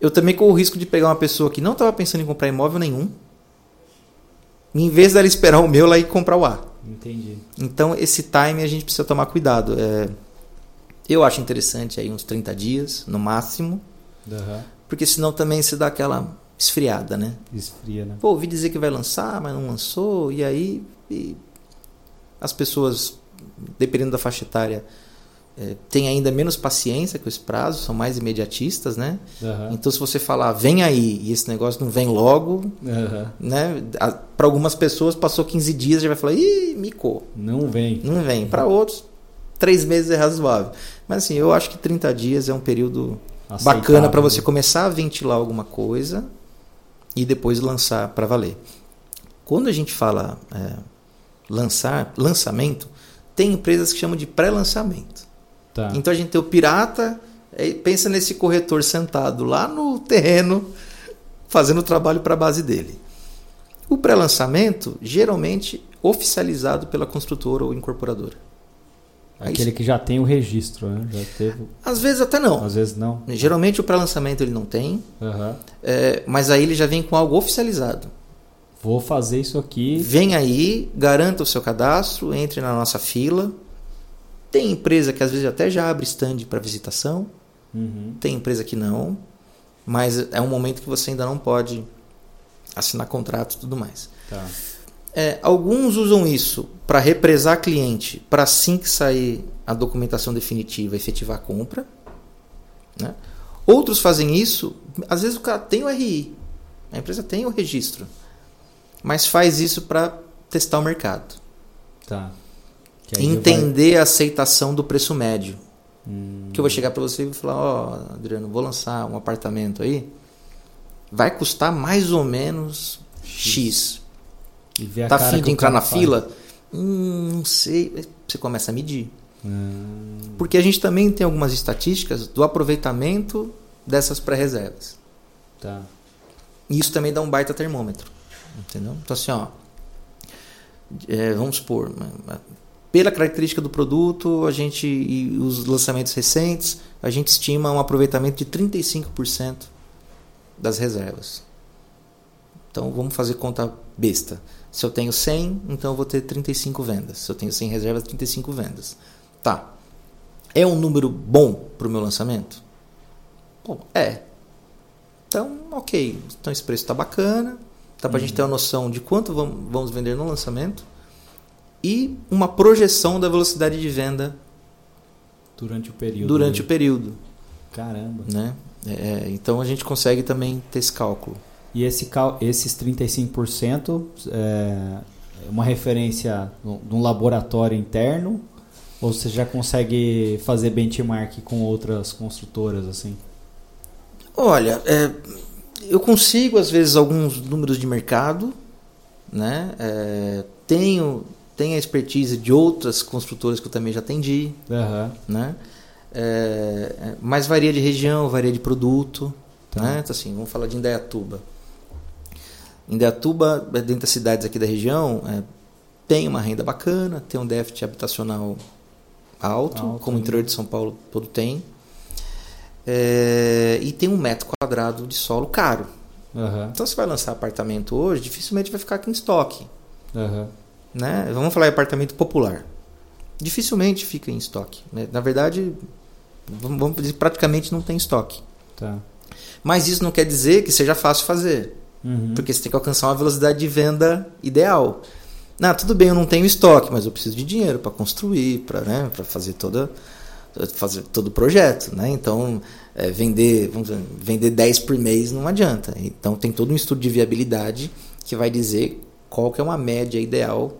eu também corro o risco de pegar uma pessoa que não estava pensando em comprar imóvel nenhum, e em vez dela esperar o meu, ela ir comprar o A. Entendi. Então, esse timing a gente precisa tomar cuidado. É, eu acho interessante aí uns 30 dias, no máximo. Uhum. Porque senão também se dá aquela esfriada, né? Esfria, né? Pô, ouvi dizer que vai lançar, mas não lançou, e aí e as pessoas, dependendo da faixa etária, é, têm ainda menos paciência com esse prazo, são mais imediatistas, né? Uhum. Então, se você falar, vem aí, e esse negócio não vem logo, uhum. né? Para algumas pessoas, passou 15 dias, já vai falar, ih, micou. Não vem. Não vem. Para outros, três meses é razoável. Mas assim, eu acho que 30 dias é um período Aceitável. bacana para você começar a ventilar alguma coisa e depois lançar para valer. Quando a gente fala é, lançar, lançamento, tem empresas que chamam de pré-lançamento. Tá. Então a gente tem o pirata, é, pensa nesse corretor sentado lá no terreno, fazendo o trabalho para a base dele. O pré-lançamento, geralmente oficializado pela construtora ou incorporadora. Aquele que já tem o registro, né? Já teve... Às vezes até não. Às vezes não. Geralmente o pré-lançamento ele não tem, uhum. é, mas aí ele já vem com algo oficializado. Vou fazer isso aqui. Vem aí, garanta o seu cadastro, entre na nossa fila. Tem empresa que às vezes até já abre stand para visitação. Uhum. Tem empresa que não. Mas é um momento que você ainda não pode assinar contrato e tudo mais. Tá. É, alguns usam isso para represar cliente, para assim que sair a documentação definitiva efetivar a compra. Né? Outros fazem isso, às vezes o cara tem o RI, a empresa tem o registro, mas faz isso para testar o mercado. Tá. Entender vai... a aceitação do preço médio. Hum. Que eu vou chegar para você e falar: Ó, oh, Adriano, vou lançar um apartamento aí, vai custar mais ou menos X. X tá afim de entrar na faz. fila? Hum, não sei. Você começa a medir. Hum. Porque a gente também tem algumas estatísticas do aproveitamento dessas pré-reservas. Tá. E isso também dá um baita termômetro. Entendeu? Então, assim, ó. É, vamos supor, pela característica do produto, a gente e os lançamentos recentes, a gente estima um aproveitamento de 35% das reservas. Então vamos fazer conta besta. Se eu tenho 100, então eu vou ter 35 vendas. Se eu tenho 100 reservas, 35 vendas. Tá. É um número bom para o meu lançamento? Bom, é. Então, ok. Então esse preço está bacana. Dá para a uhum. gente ter uma noção de quanto vamos vender no lançamento. e uma projeção da velocidade de venda durante o período. Durante o período. Caramba. Né? É, então a gente consegue também ter esse cálculo. E esse, esses 35% é uma referência de um laboratório interno ou você já consegue fazer benchmark com outras construtoras assim? Olha, é, eu consigo às vezes alguns números de mercado, né? É, tenho tenho a expertise de outras construtoras que eu também já atendi, uhum. né? É, mas varia de região, varia de produto, tá. né? Então, assim, vamos falar de Indaiatuba. Indaiatuba, dentro das cidades aqui da região, é, tem uma renda bacana, tem um déficit habitacional alto, alto como o interior de São Paulo todo tem. É, e tem um metro quadrado de solo caro. Uhum. Então, você vai lançar apartamento hoje, dificilmente vai ficar aqui em estoque. Uhum. Né? Vamos falar de apartamento popular. Dificilmente fica em estoque. Né? Na verdade, vamos dizer, praticamente não tem estoque. Tá. Mas isso não quer dizer que seja fácil fazer. Uhum. Porque você tem que alcançar uma velocidade de venda ideal. Não, tudo bem, eu não tenho estoque, mas eu preciso de dinheiro para construir, para né, fazer toda fazer todo o projeto, né? Então, é, vender, vamos dizer, vender 10 por mês não adianta. Então, tem todo um estudo de viabilidade que vai dizer qual que é uma média ideal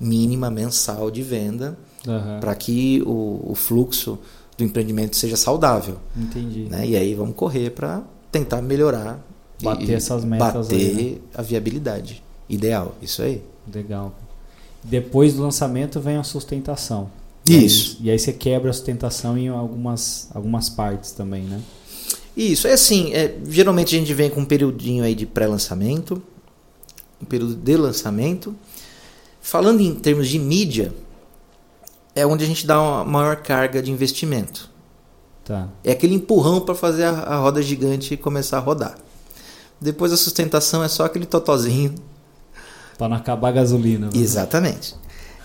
mínima mensal de venda uhum. para que o, o, fluxo do empreendimento seja saudável. Entendi. Né? E aí vamos correr para tentar melhorar bater essas metas bater aí, né? a viabilidade ideal. Isso aí. Legal. Depois do lançamento vem a sustentação. Isso. E aí, e aí você quebra a sustentação em algumas, algumas partes também, né? Isso, é assim, é, geralmente a gente vem com um periodinho aí de pré-lançamento, um período de lançamento. Falando em termos de mídia, é onde a gente dá uma maior carga de investimento. Tá. É aquele empurrão para fazer a, a, roda gigante começar a rodar. Depois a sustentação é só aquele totozinho. Para não acabar a gasolina. Né? Exatamente.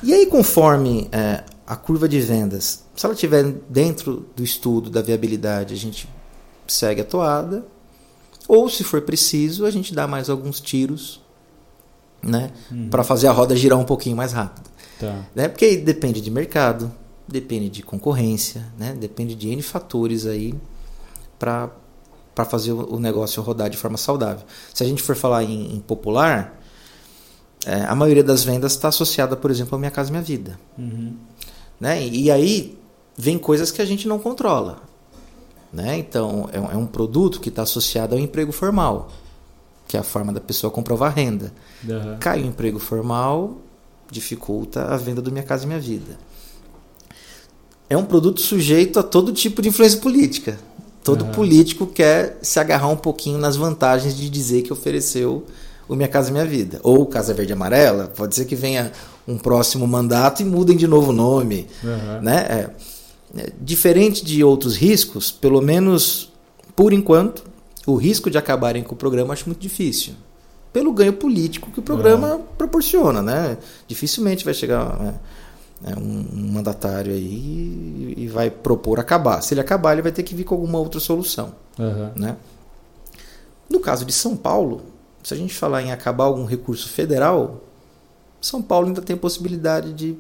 E aí, conforme é, a curva de vendas, se ela estiver dentro do estudo da viabilidade, a gente segue a toada. Ou, se for preciso, a gente dá mais alguns tiros né? Uhum. Para fazer a roda girar um pouquinho mais rápido. Tá. Né? Porque depende de mercado, depende de concorrência, né? Depende de N fatores aí para para fazer o negócio rodar de forma saudável. Se a gente for falar em, em popular, é, a maioria das vendas está associada, por exemplo, a Minha Casa Minha Vida. Uhum. Né? E, e aí vem coisas que a gente não controla. Né? Então, é um, é um produto que está associado ao emprego formal que é a forma da pessoa comprovar renda. Uhum. Cai o emprego formal, dificulta a venda do Minha Casa Minha Vida. É um produto sujeito a todo tipo de influência política. Todo uhum. político quer se agarrar um pouquinho nas vantagens de dizer que ofereceu o Minha Casa Minha Vida. Ou Casa Verde Amarela, pode ser que venha um próximo mandato e mudem de novo o nome. Uhum. Né? É, é, diferente de outros riscos, pelo menos por enquanto, o risco de acabarem com o programa acho muito difícil. Pelo ganho político que o programa proporciona, né? Dificilmente vai chegar né, é, um, um, mandatário aí e, vai propor acabar. Se ele acabar, ele vai ter que vir com alguma outra solução. Uhum. Né? No caso de São Paulo, se a gente falar em acabar algum recurso federal, São Paulo ainda tem possibilidade de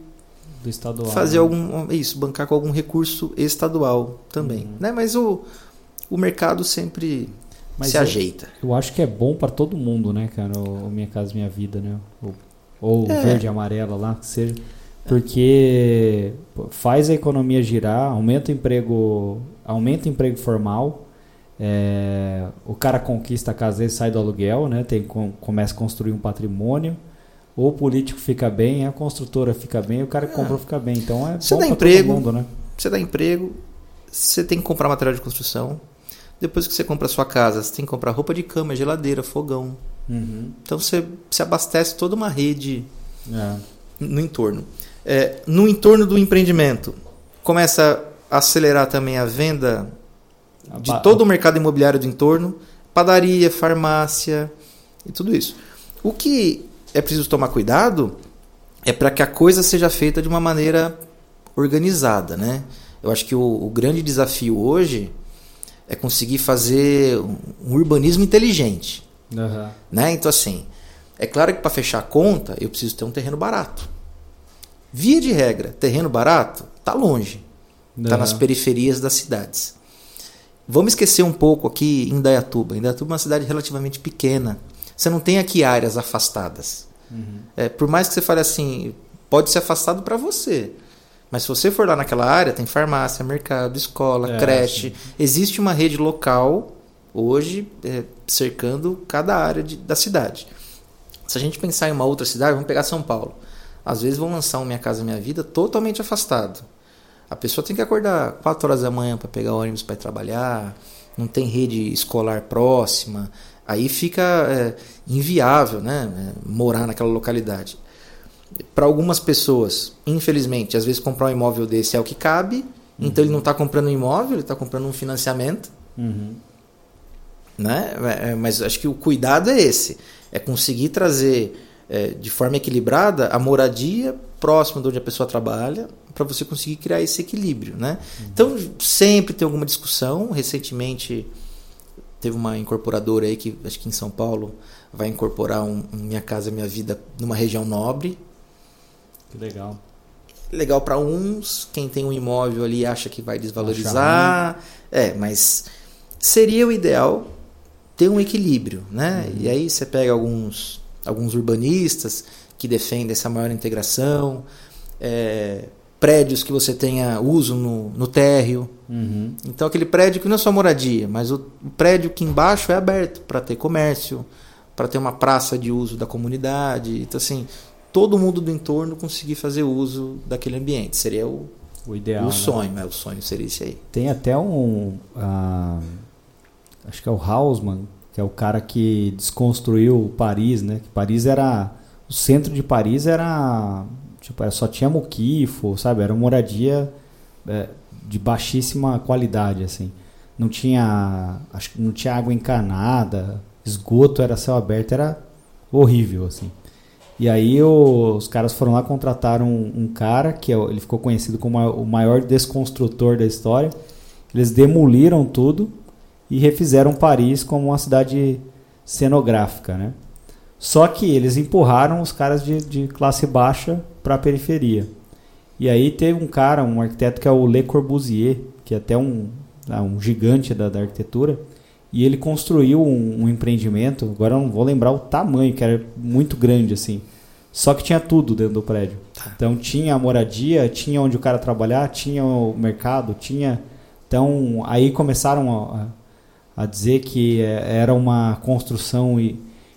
fazer né? algum isso, bancar com algum recurso estadual também, uhum. né? Mas o, o mercado sempre mas se eu, ajeita. Eu acho que é bom para todo mundo, né, cara? O, Minha Casa Minha Vida, né? Ou, ou é. verde e amarela lá, que seja. Porque faz a economia girar, aumenta o emprego, aumenta o emprego formal. É, o cara conquista a casa dele, sai do aluguel, né? Tem, começa a construir um patrimônio. Ou o político fica bem, a construtora fica bem, o cara que é. comprou fica bem. Então é você bom dá emprego, todo mundo, né? Você dá emprego, você tem que comprar material de construção, depois que você compra a sua casa, você tem que comprar roupa de cama, geladeira, fogão. Uhum. Então você se abastece toda uma rede é. no entorno. É, no entorno do empreendimento, começa a acelerar também a venda de todo o mercado imobiliário do entorno, padaria, farmácia e tudo isso. O que é preciso tomar cuidado é para que a coisa seja feita de uma maneira organizada, né? Eu acho que o, o grande desafio hoje é conseguir fazer um urbanismo inteligente. Uhum. Né? Então, assim, é claro que para fechar a conta eu preciso ter um terreno barato. Via de regra, terreno barato tá longe. Está nas periferias das cidades. Vamos esquecer um pouco aqui em Indaiatuba. Indaiatuba é uma cidade relativamente pequena. Você não tem aqui áreas afastadas. Uhum. É, por mais que você fale assim, pode ser afastado para você. Mas se você for lá naquela área, tem farmácia, mercado, escola, é, creche. Sim. Existe uma rede local hoje é, cercando cada área de, da cidade. Se a gente pensar em uma outra cidade, vamos pegar São Paulo. Às vezes vão lançar um Minha Casa Minha Vida totalmente afastado. A pessoa tem que acordar 4 horas da manhã para pegar ônibus para trabalhar, não tem rede escolar próxima, aí fica é, inviável né, é, morar naquela localidade. Para algumas pessoas, infelizmente, às vezes comprar um imóvel desse é o que cabe, uhum. então ele não está comprando um imóvel, ele está comprando um financiamento. Uhum. Né? É, é, mas acho que o cuidado é esse: é conseguir trazer é, de forma equilibrada a moradia próxima de onde a pessoa trabalha para você conseguir criar esse equilíbrio, né? Uhum. Então sempre tem alguma discussão. Recentemente teve uma incorporadora aí que acho que em São Paulo vai incorporar um, um Minha Casa Minha Vida numa região nobre. Que legal. Legal para uns, quem tem um imóvel ali acha que vai desvalorizar. É, mas seria o ideal ter um equilíbrio, né? Uhum. E aí você pega alguns alguns urbanistas que defendem essa maior integração. É, prédios que você tenha uso no, no térreo. Uhum. Então, aquele prédio que não é só moradia, mas o, o prédio que embaixo é aberto para ter comércio, para ter uma praça de uso da comunidade. Então, assim, todo mundo do entorno conseguir fazer uso daquele ambiente. Seria o, o ideal. O né? sonho, né? O sonho seria isso aí. Tem até um. Uh, acho que é o Hausmann, que é o cara que desconstruiu Paris, né? Que Paris era. O centro de Paris era Tipo, é, só tinha moquifo, sabe? Era uma moradia é, de baixíssima qualidade, assim. Não tinha, acho que não tinha água encanada, esgoto era céu aberto, era horrível, assim. E aí o, os caras foram lá contrataram um, um cara que é, ele ficou conhecido como o maior desconstrutor da história. Eles demoliram tudo e refizeram Paris como uma cidade cenográfica, né? Só que eles empurraram os caras de, de classe baixa para a periferia. E aí teve um cara, um arquiteto que é o Le Corbusier, que é até um, ah, um gigante da, da arquitetura, e ele construiu um, um, empreendimento, agora eu não vou lembrar o tamanho, que era muito grande assim. Só que tinha tudo dentro do prédio. Tá. Então tinha a moradia, tinha onde o cara trabalhar, tinha o mercado, tinha. Então aí começaram a, a dizer que é, era uma construção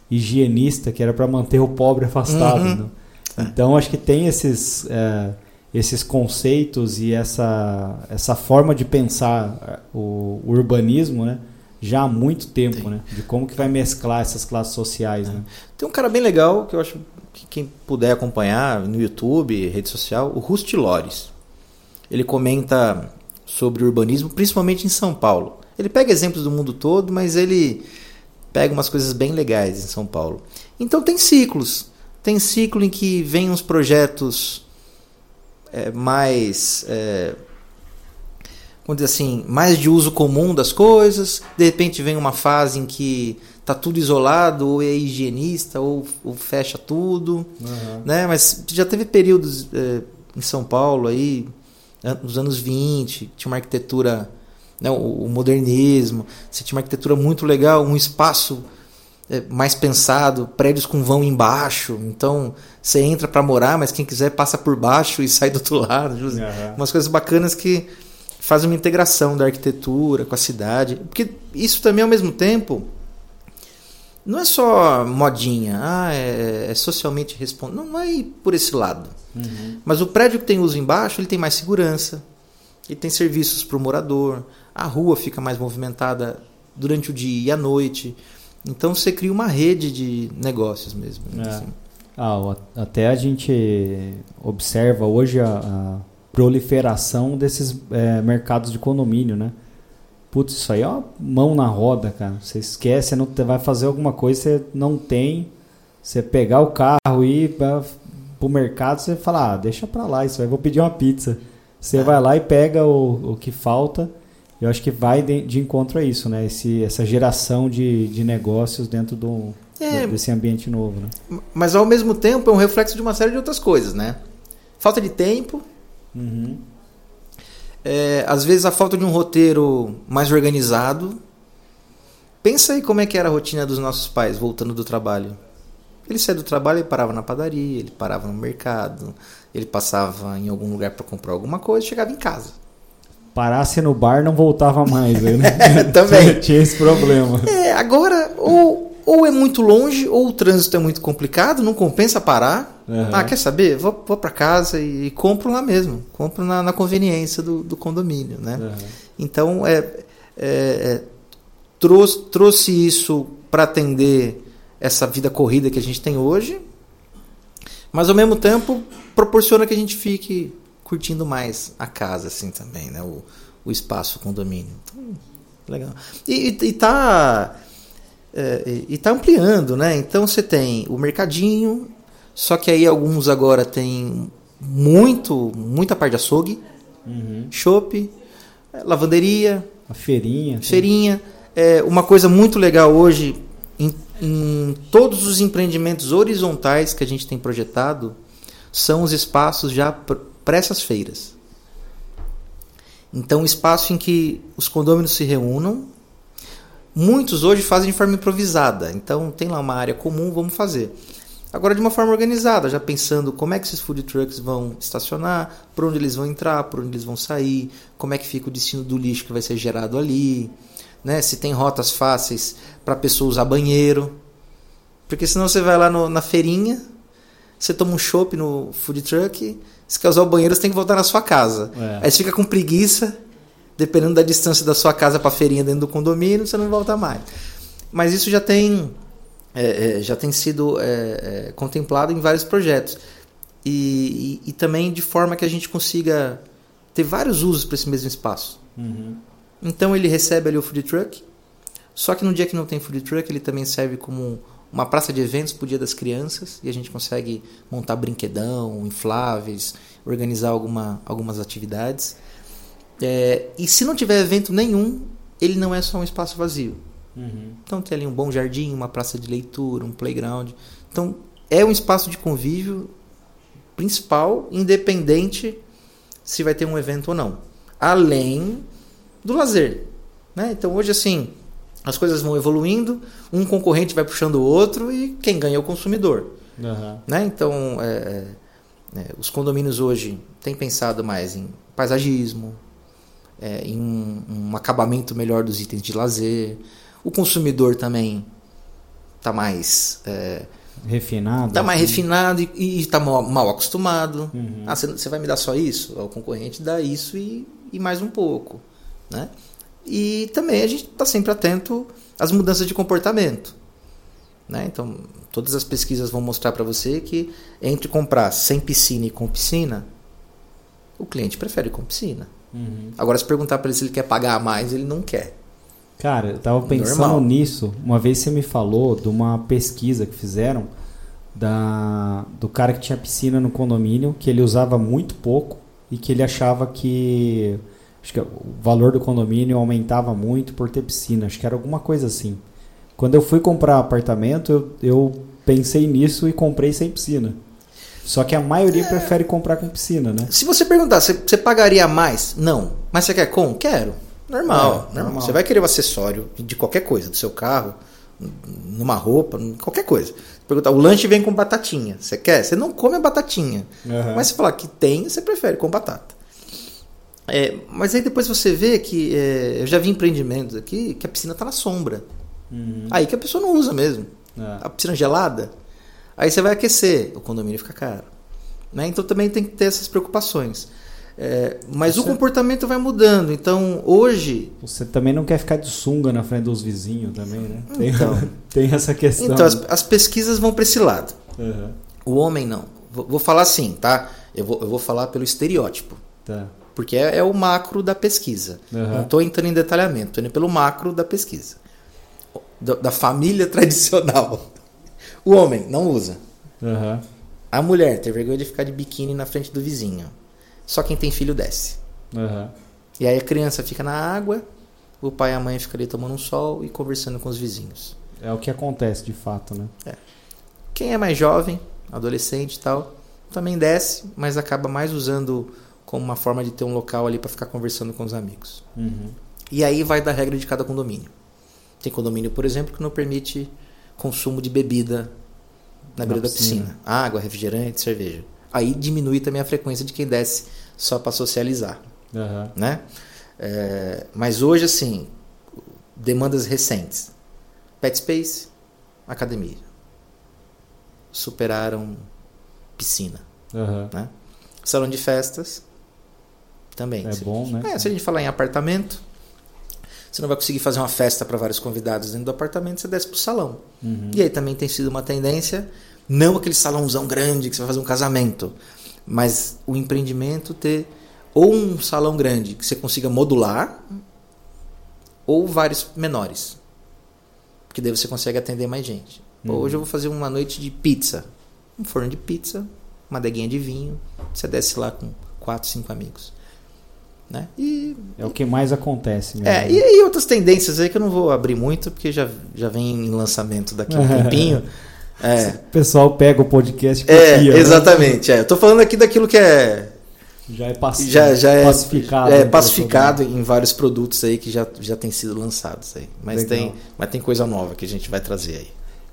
higienista, que era para manter o pobre afastado. Uhum. Né? Então acho que tem esses, é, esses conceitos e essa, essa forma de pensar é, o, o urbanismo, né? Já há muito tempo, tem. né? De como que vai mesclar essas classes sociais, é. né? Tem um cara bem legal que eu acho que quem puder acompanhar no YouTube, rede social, o Rusty Lores. Ele comenta sobre urbanismo, principalmente em São Paulo. Ele pega exemplos do mundo todo, mas ele pega umas coisas bem legais em São Paulo. Então tem ciclos. Tem ciclo em que vem uns projetos é, mais. É, vamos dizer assim, mais de uso comum das coisas. De repente vem uma fase em que tá tudo isolado, ou é higienista, ou, ou fecha tudo. Uhum. Né? Mas já teve períodos é, em São Paulo aí, nos anos 20, tinha uma arquitetura, né, o, modernismo, você tinha uma arquitetura muito legal, um espaço é, mais pensado, prédios com vão embaixo. Então você entra para morar, mas quem quiser passa por baixo e sai do outro lado. Uhum. Umas coisas bacanas que fazem uma integração da arquitetura com a cidade. Porque isso também ao mesmo tempo não é só modinha, ah, é, é socialmente responsável. Não, não é por esse lado. Uhum. Mas o prédio que tem uso embaixo, ele tem mais segurança, ele tem serviços para o morador, a rua fica mais movimentada durante o dia e à noite. Então você cria uma rede de negócios mesmo. É. Assim. Ah, até a gente observa hoje a, a proliferação desses é, mercados de condomínio, né? Putz, isso aí é uma mão na roda, cara. Você esquece, você não vai fazer alguma coisa, você não tem. Você pegar o carro e ir para o mercado, você fala, ah, deixa para lá, isso aí, vou pedir uma pizza. Você é. vai lá e pega o, o que falta eu acho que vai de, de encontro a isso, né? Esse, essa geração de, de negócios dentro do, é, desse ambiente novo, né? Mas ao mesmo tempo é um reflexo de uma série de outras coisas, né? falta de tempo. Uhum. É, às vezes a falta de um roteiro mais organizado. Pensa aí como é que era a rotina dos nossos pais voltando do trabalho. Ele saía do trabalho, ele parava na padaria, ele parava no mercado, ele passava em algum lugar para comprar alguma coisa, chegava em casa. Parasse no bar, não voltava mais. Né? Também. Tinha esse problema. É, agora, ou, ou é muito longe, ou o trânsito é muito complicado, não compensa parar. Uhum. Ah, quer saber? Vou, vou para casa e, e, compro lá mesmo. Compro na, na conveniência do, do, condomínio, né? Uhum. Então, é, é, é, trouxe, trouxe isso para atender essa vida corrida que a gente tem hoje, mas ao mesmo tempo proporciona que a gente fique curtindo mais a casa, assim também, né? O, o espaço, o condomínio. Então, legal. E, e, e tá. É, e tá ampliando, né? Então você tem o mercadinho, só que aí alguns agora tem muito, muita parte de açougue, uhum. chopp, lavanderia, a feirinha, feirinha. É, uma coisa muito legal hoje em, em todos os empreendimentos horizontais que a gente tem projetado são os espaços já para essas feiras. Então, espaço em que os condôminos se reúnam. Muitos hoje fazem de forma improvisada. Então, tem lá uma área comum, vamos fazer. Agora, de uma forma organizada, já pensando como é que esses food trucks vão estacionar, por onde eles vão entrar, por onde eles vão sair, como é que fica o destino do lixo que vai ser gerado ali, né? se tem rotas fáceis para a pessoa usar banheiro. Porque senão você vai lá no, na feirinha, você toma um chopp no food truck, se quer usar o banheiro, você tem que voltar na sua casa. É. Aí você fica com preguiça, dependendo da distância da sua casa para a feirinha dentro do condomínio, você não volta mais. Mas isso já tem, é, é, já tem sido é, é, contemplado em vários projetos. E, e, e, também de forma que a gente consiga ter vários usos para esse mesmo espaço. Uhum. Então ele recebe ali o food truck, só que no dia que não tem food truck, ele também serve como uma praça de eventos para o Dia das Crianças e a gente consegue montar brinquedão, infláveis, organizar alguma, algumas atividades. É, e se não tiver evento nenhum, ele não é só um espaço vazio. Uhum. Então tem ali um bom jardim, uma praça de leitura, um playground. Então é um espaço de convívio principal, independente se vai ter um evento ou não. Além do lazer. Né? Então hoje assim, as coisas vão evoluindo, um concorrente vai puxando o outro e quem ganha é o consumidor. Uhum. Né? Então, é, é, os condomínios hoje têm pensado mais em paisagismo, é, em um, um, acabamento melhor dos itens de lazer. O consumidor também está mais é, refinado, está mais assim. refinado e está mal, mal, acostumado. Uhum. Ah, você vai me dar só isso? O concorrente dá isso e, e mais um pouco, né? E também a gente está sempre atento às mudanças de comportamento. Né? Então, todas as pesquisas vão mostrar para você que entre comprar sem piscina e com piscina, o cliente prefere com piscina. Uhum. Agora, se perguntar para ele se ele quer pagar mais, ele não quer. Cara, eu tava pensando Normal. nisso. Uma vez você me falou de uma pesquisa que fizeram da, do cara que tinha piscina no condomínio, que ele usava muito pouco e que ele achava que Acho que o valor do condomínio aumentava muito por ter piscina. Acho que era alguma coisa assim. Quando eu fui comprar apartamento, eu, eu pensei nisso e comprei sem piscina. Só que a maioria é. prefere comprar com piscina, né? Se você perguntar, você, você pagaria mais? Não. Mas você quer com? Quero. Normal, é, normal. Você vai querer o um acessório de qualquer coisa, do seu carro, numa roupa, qualquer coisa. Perguntar, o lanche vem com batatinha. Você quer? Você não come a batatinha. Uhum. Mas se falar que tem, você prefere com batata. É, mas aí depois você vê que é, eu já vi empreendimentos aqui que a piscina está na sombra. Uhum. Aí que a pessoa não usa mesmo. É. A piscina gelada. Aí você vai aquecer, o condomínio fica caro. Né? Então também tem que ter essas preocupações. É, mas você... o comportamento vai mudando. Então hoje. Você também não quer ficar de sunga na frente dos vizinhos também, né? Tem, então, tem essa questão. Então as, as pesquisas vão para esse lado. Uhum. O homem não. Vou, vou, falar assim, tá? Eu vou, eu vou falar pelo estereótipo. Tá porque é, é o macro da pesquisa. Uhum. Não estou entrando em detalhamento, estou indo pelo macro da pesquisa. Da, da, família tradicional. O homem não usa. Uhum. A mulher tem vergonha de ficar de biquíni na frente do vizinho. Só quem tem filho desce. Uhum. E aí a criança fica na água, o pai e a mãe ficam ali tomando um sol e conversando com os vizinhos. É o que acontece de fato, né? É. Quem é mais jovem, adolescente e tal, também desce, mas acaba mais usando como uma forma de ter um local ali para ficar conversando com os amigos. Uhum. E aí vai da regra de cada condomínio. Tem condomínio, por exemplo, que não permite consumo de bebida na, beira da piscina. piscina. Água, refrigerante, cerveja. Aí diminui também a frequência de quem desce só para socializar. Uhum. Né? É, mas hoje, assim, demandas recentes. Pet Space, academia. Superaram piscina. Uhum. Né? Salão de festas, também. É se bom, gente, né? É, se a gente falar em apartamento, você não vai conseguir fazer uma festa para vários convidados dentro do apartamento, você desce pro salão. Uhum. E aí também tem sido uma tendência, não aquele salãozão grande que você vai fazer um casamento, mas o empreendimento ter ou um salão grande que você consiga modular, ou vários menores. Porque daí você consegue atender mais gente. Uhum. Hoje eu vou fazer uma noite de pizza. Um forno de pizza, uma adeguinha de vinho. Você desce lá com quatro, cinco amigos. Né? E, é o que mais acontece. Mesmo. É, e aí outras tendências aí que eu não vou abrir muito, porque já, já vem em lançamento daqui a um tempinho. É. O pessoal pega o podcast e É, copia, né? exatamente. Né? É. Eu tô falando aqui daquilo que é. Já é, paci já, já é pacificado. É pacificado em vários produtos aí que já, já tem sido lançados aí. Mas tem, mas tem coisa nova que a gente vai trazer aí.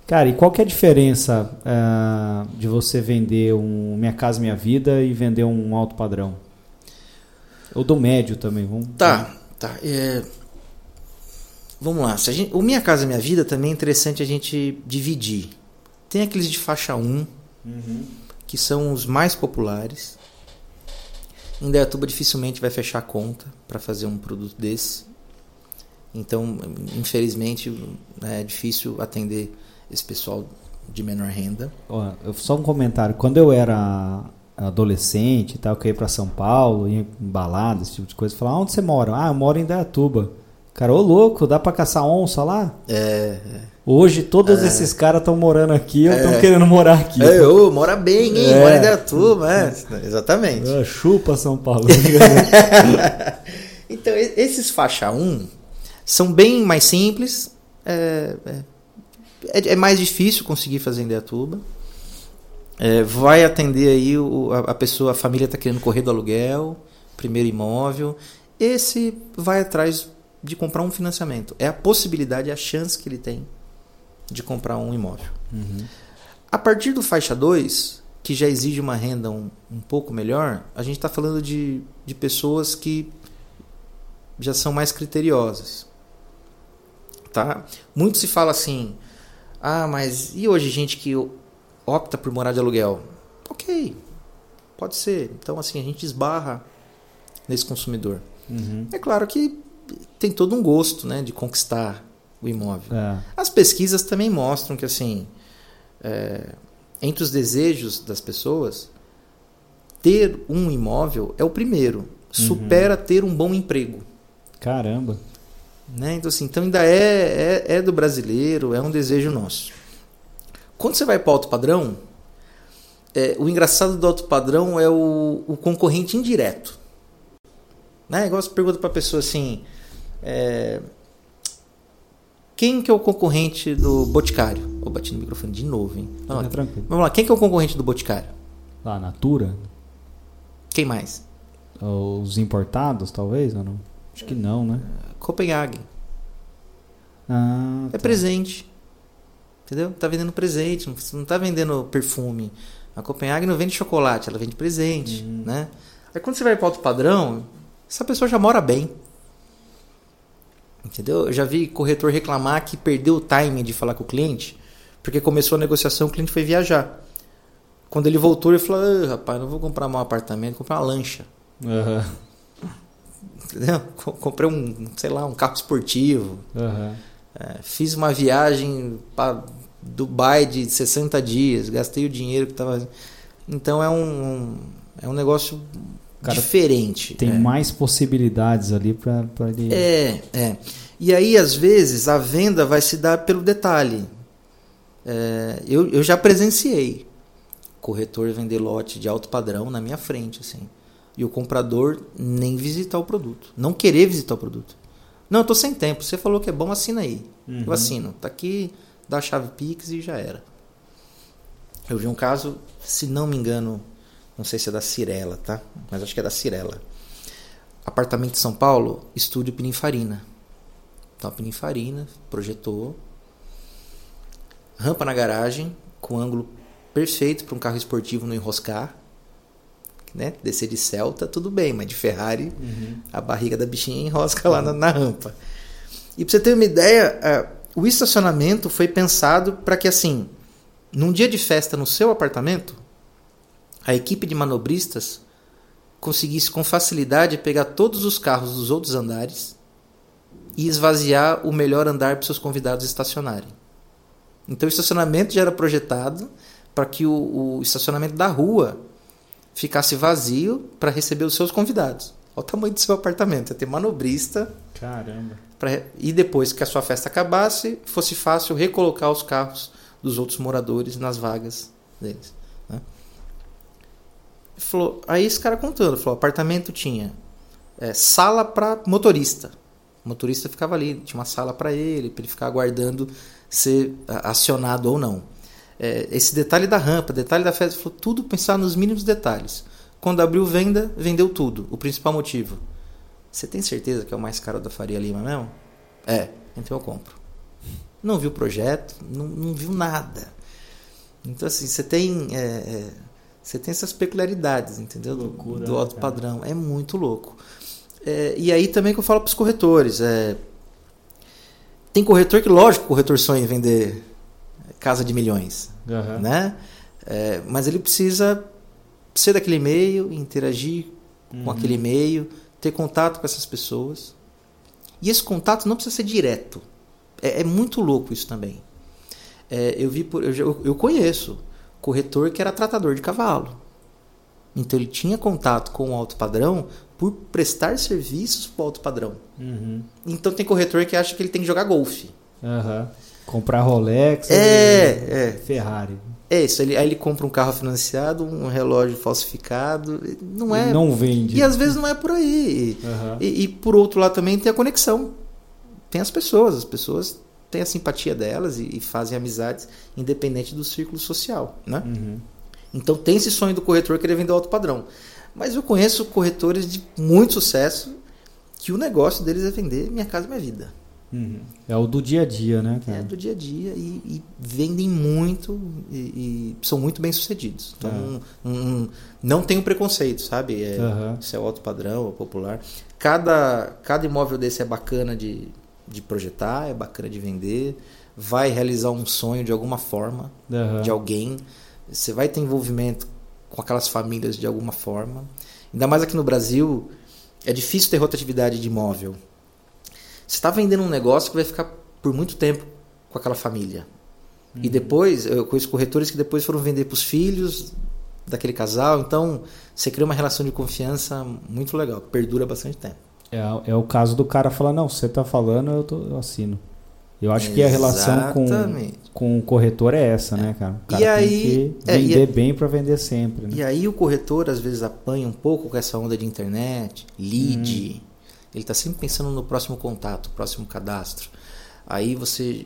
Cara, e qual que é a diferença uh, de você vender um Minha Casa Minha Vida e vender um alto padrão? Ou do médio também, vamos. Tá, tá. É... Vamos lá. Se gente... O Minha Casa Minha Vida também é interessante a gente dividir. Tem aqueles de faixa 1, uhum. que são os mais populares. Em Dayatuba dificilmente vai fechar a conta para fazer um produto desse. Então, infelizmente, é difícil atender esse pessoal de menor renda. Ó, só um comentário. Quando eu era adolescente e tal, que eu ia para São Paulo, ia em balada, esse tipo de coisa, falava, onde você mora? Ah, eu moro em Dayatuba. Cara, ô louco, dá para caçar onça lá? É. Hoje todos é. esses caras estão morando aqui ou estão é. querendo morar aqui. É, ô, mora bem, hein? É. Mora em Dayatuba, é. Exatamente. É, chupa São Paulo. então, esses faixa 1 são bem mais simples. É, é, é mais difícil conseguir fazer em Dayatuba. É, vai atender aí o, a, a, pessoa, a família está querendo correr do aluguel, primeiro imóvel. Esse vai atrás de comprar um financiamento. É a possibilidade, a chance que ele tem de comprar um imóvel. Uhum. A partir do faixa 2, que já exige uma renda um, um pouco melhor, a gente está falando de, de pessoas que já são mais criteriosas. Tá? Muito se fala assim, ah, mas e hoje gente que opta por morar de aluguel. Ok, pode ser. Então, assim, a gente esbarra nesse consumidor. Uhum. É claro que tem todo um gosto né, de conquistar o imóvel. É. As pesquisas também mostram que, assim, é, entre os desejos das pessoas, ter um imóvel é o primeiro. Uhum. Supera ter um bom emprego. Caramba. Né? Então, assim, então ainda é, é, é do brasileiro, é um desejo nosso. Quando você vai para o alto padrão, é, o engraçado do alto padrão é o, o concorrente indireto. Né? Igual você pergunta para a pessoa assim: é, quem que é o concorrente do Boticário? Eu bati no microfone de novo, hein? Vamos lá. É Vamos lá, quem que é o concorrente do Boticário? A Natura? Quem mais? Os importados, talvez, ou não? Acho que não, né? Copenhague. Ah, é tá. presente. Entendeu? Tá vendendo presente, não tá vendendo perfume. A Copenhague não vende chocolate, ela vende presente, uhum. né? Aí quando você vai para alto padrão, essa pessoa já mora bem. Entendeu? Eu já vi corretor reclamar que perdeu o timing de falar com o cliente, porque começou a negociação, o cliente foi viajar. Quando ele voltou, ele falou: rapaz, não vou comprar um apartamento, vou comprar uma lancha. Uhum. Entendeu? Comprei um, sei lá, um carro esportivo. Uhum. É, fiz uma viagem para Dubai de 60 dias, gastei o dinheiro que estava. Então é um, é um negócio Cara, diferente. Tem é. mais possibilidades ali para ele. É, é. E aí, às vezes, a venda vai se dar pelo detalhe. É, eu, eu já presenciei corretor vender lote de alto padrão na minha frente, assim. E o comprador nem visitar o produto. Não querer visitar o produto. Não, eu tô sem tempo. Você falou que é bom, assina aí. Uhum. Eu assino. Tá aqui, dá a chave Pix e já era. Eu vi um caso, se não me engano, Não sei se é da Cirela, tá? Mas acho que é da Cirela. Apartamento de São Paulo, estúdio Pininfarina. Então Pininfarina projetou. Rampa na garagem, com ângulo perfeito para um carro esportivo não enroscar. Né? Descer de Celta, tudo bem, mas de Ferrari, uhum. a barriga da bichinha enrosca lá na, na rampa. E para você ter uma ideia, uh, o estacionamento foi pensado para que, assim, num dia de festa no seu apartamento, a equipe de manobristas conseguisse com facilidade pegar todos os carros dos outros andares e esvaziar o melhor andar para seus convidados estacionarem. Então o estacionamento já era projetado para que o, o, estacionamento da rua ficasse vazio para receber os seus convidados. Olha o tamanho do seu apartamento. Ia ter manobrista. Caramba. Pra, e depois que a sua festa acabasse, fosse fácil recolocar os carros dos outros moradores nas vagas deles. Né? Falou, aí esse cara contando, falou, apartamento tinha é, sala para motorista. O motorista ficava ali, tinha uma sala para ele, para ele ficar aguardando ser acionado ou não. É, esse detalhe da rampa, detalhe da festa, falou, tudo pensar nos mínimos detalhes. Quando abriu venda, vendeu tudo. O principal motivo. Você tem certeza que é o mais caro da Faria Lima mesmo? É, então eu compro. Não viu o projeto, não, não viu nada. Então, assim, você tem. É, é, você tem essas peculiaridades, entendeu? Loucura, do alto cara. padrão. É muito louco. É, e aí também que eu falo para os corretores. É, tem corretor que, lógico, o corretor sonha em vender casa de milhões. Uhum. Né? É, mas ele precisa ser daquele meio, interagir uhum. com aquele meio, ter contato com essas pessoas. E esse contato não precisa ser direto. É, é muito louco isso também. É, eu vi por, eu, eu conheço corretor que era tratador de cavalo. Então ele tinha contato com o alto padrão por prestar serviços para o alto padrão. Uhum. Então tem corretor que acha que ele tem que jogar golfe. Uhum. Comprar Rolex, é, é. Ferrari. É isso, ele, aí ele compra um carro financiado, um relógio falsificado. Não é. Não vende. E às vezes não é por aí. Uhum. E, e, por outro lado também tem a conexão. Tem as pessoas, as pessoas têm a simpatia delas e, e fazem amizades independente do círculo social. Né? Uhum. Então tem esse sonho do corretor querer vender alto padrão. Mas eu conheço corretores de muito sucesso que o negócio deles é vender Minha Casa Minha Vida. Uhum. É o do dia a dia, né? Cara? É do dia a dia e, e vendem muito e, e, são muito bem sucedidos. Então, é. um, um, não tem um preconceito, sabe? É, uhum. Se é o alto padrão, é popular. Cada, cada imóvel desse é bacana de, de projetar, é bacana de vender, vai realizar um sonho de alguma forma, uhum. de alguém. Você vai ter envolvimento com aquelas famílias de alguma forma. Ainda mais aqui no Brasil, é difícil ter rotatividade de imóvel. Você está vendendo um negócio que vai ficar por muito tempo com aquela família. Uhum. E depois, eu conheço corretores que depois foram vender para os filhos daquele casal. Então, você cria uma relação de confiança muito legal, que perdura bastante tempo. É, é o caso do cara falar: não, você está falando, eu, tô, eu assino. Eu acho Exatamente. que a relação com, com o corretor é essa, né, cara? O cara e aí, tem que vender é, bem para vender sempre. Né? E aí o corretor às vezes apanha um pouco com essa onda de internet, lead. Hum. Ele está sempre pensando no próximo contato, próximo cadastro. Aí você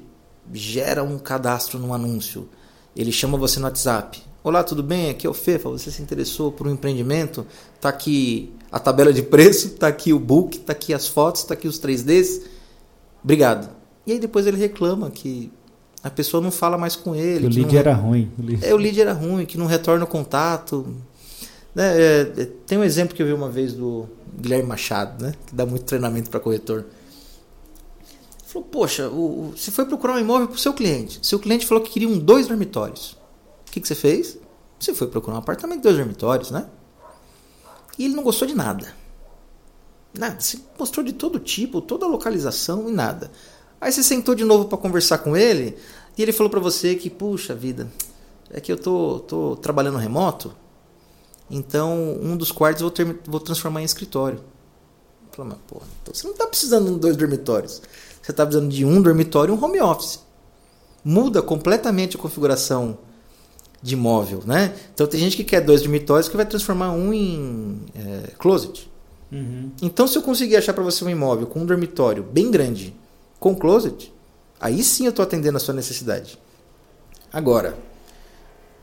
gera um cadastro num anúncio. Ele chama você no WhatsApp. Olá, tudo bem? Aqui é o Fefa. Você se interessou por um empreendimento? Tá aqui a tabela de preço, tá aqui o book, tá aqui as fotos, tá aqui os 3Ds. Obrigado. E aí depois ele reclama que a pessoa não fala mais com ele. O lead não... era ruim. É, o lead era ruim, que não retorna o contato. Né? É, é, tem um exemplo que eu vi uma vez do Guilherme Machado, né? que dá muito treinamento para corretor. Ele falou, poxa, o, o, você foi procurar um imóvel para o seu cliente. Seu cliente falou que queria um dois dormitórios. O que, que você fez? Você foi procurar um apartamento de dois dormitórios, né? E ele não gostou de nada. Nada. Você mostrou de todo tipo, toda localização e nada. Aí você sentou de novo para conversar com ele e ele falou para você que, puxa vida, é que eu tô, tô trabalhando remoto, então um dos quartos eu vou, ter, vou transformar em escritório. Eu falei, mas porra, então você não está precisando de dois dormitórios. Você está precisando de um dormitório e um home office. Muda completamente a configuração de imóvel, né? Então tem gente que quer dois dormitórios que vai transformar um em é, closet. Uhum. Então se eu conseguir achar para você um imóvel com um dormitório bem grande com closet, aí sim eu estou atendendo a sua necessidade. Agora,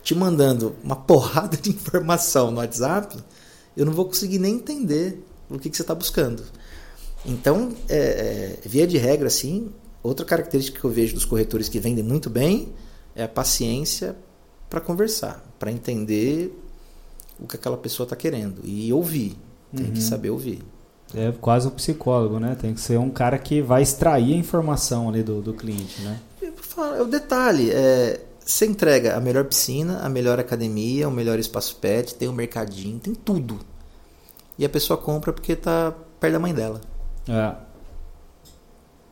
te mandando uma porrada de informação no WhatsApp, eu não vou conseguir nem entender o que, que você está buscando. Então, é, é, via de regra, assim, outra característica que eu vejo dos corretores que vendem muito bem é a paciência para conversar, para entender o que aquela pessoa está querendo e ouvir. Tem uhum. que saber ouvir. É quase um psicólogo, né? Tem que ser um cara que vai extrair a informação ali do, do cliente, né? É o detalhe, é, você entrega a melhor piscina, a melhor academia, o melhor espaço pet, tem um mercadinho, tem tudo. E a pessoa compra porque tá perto da mãe dela. É.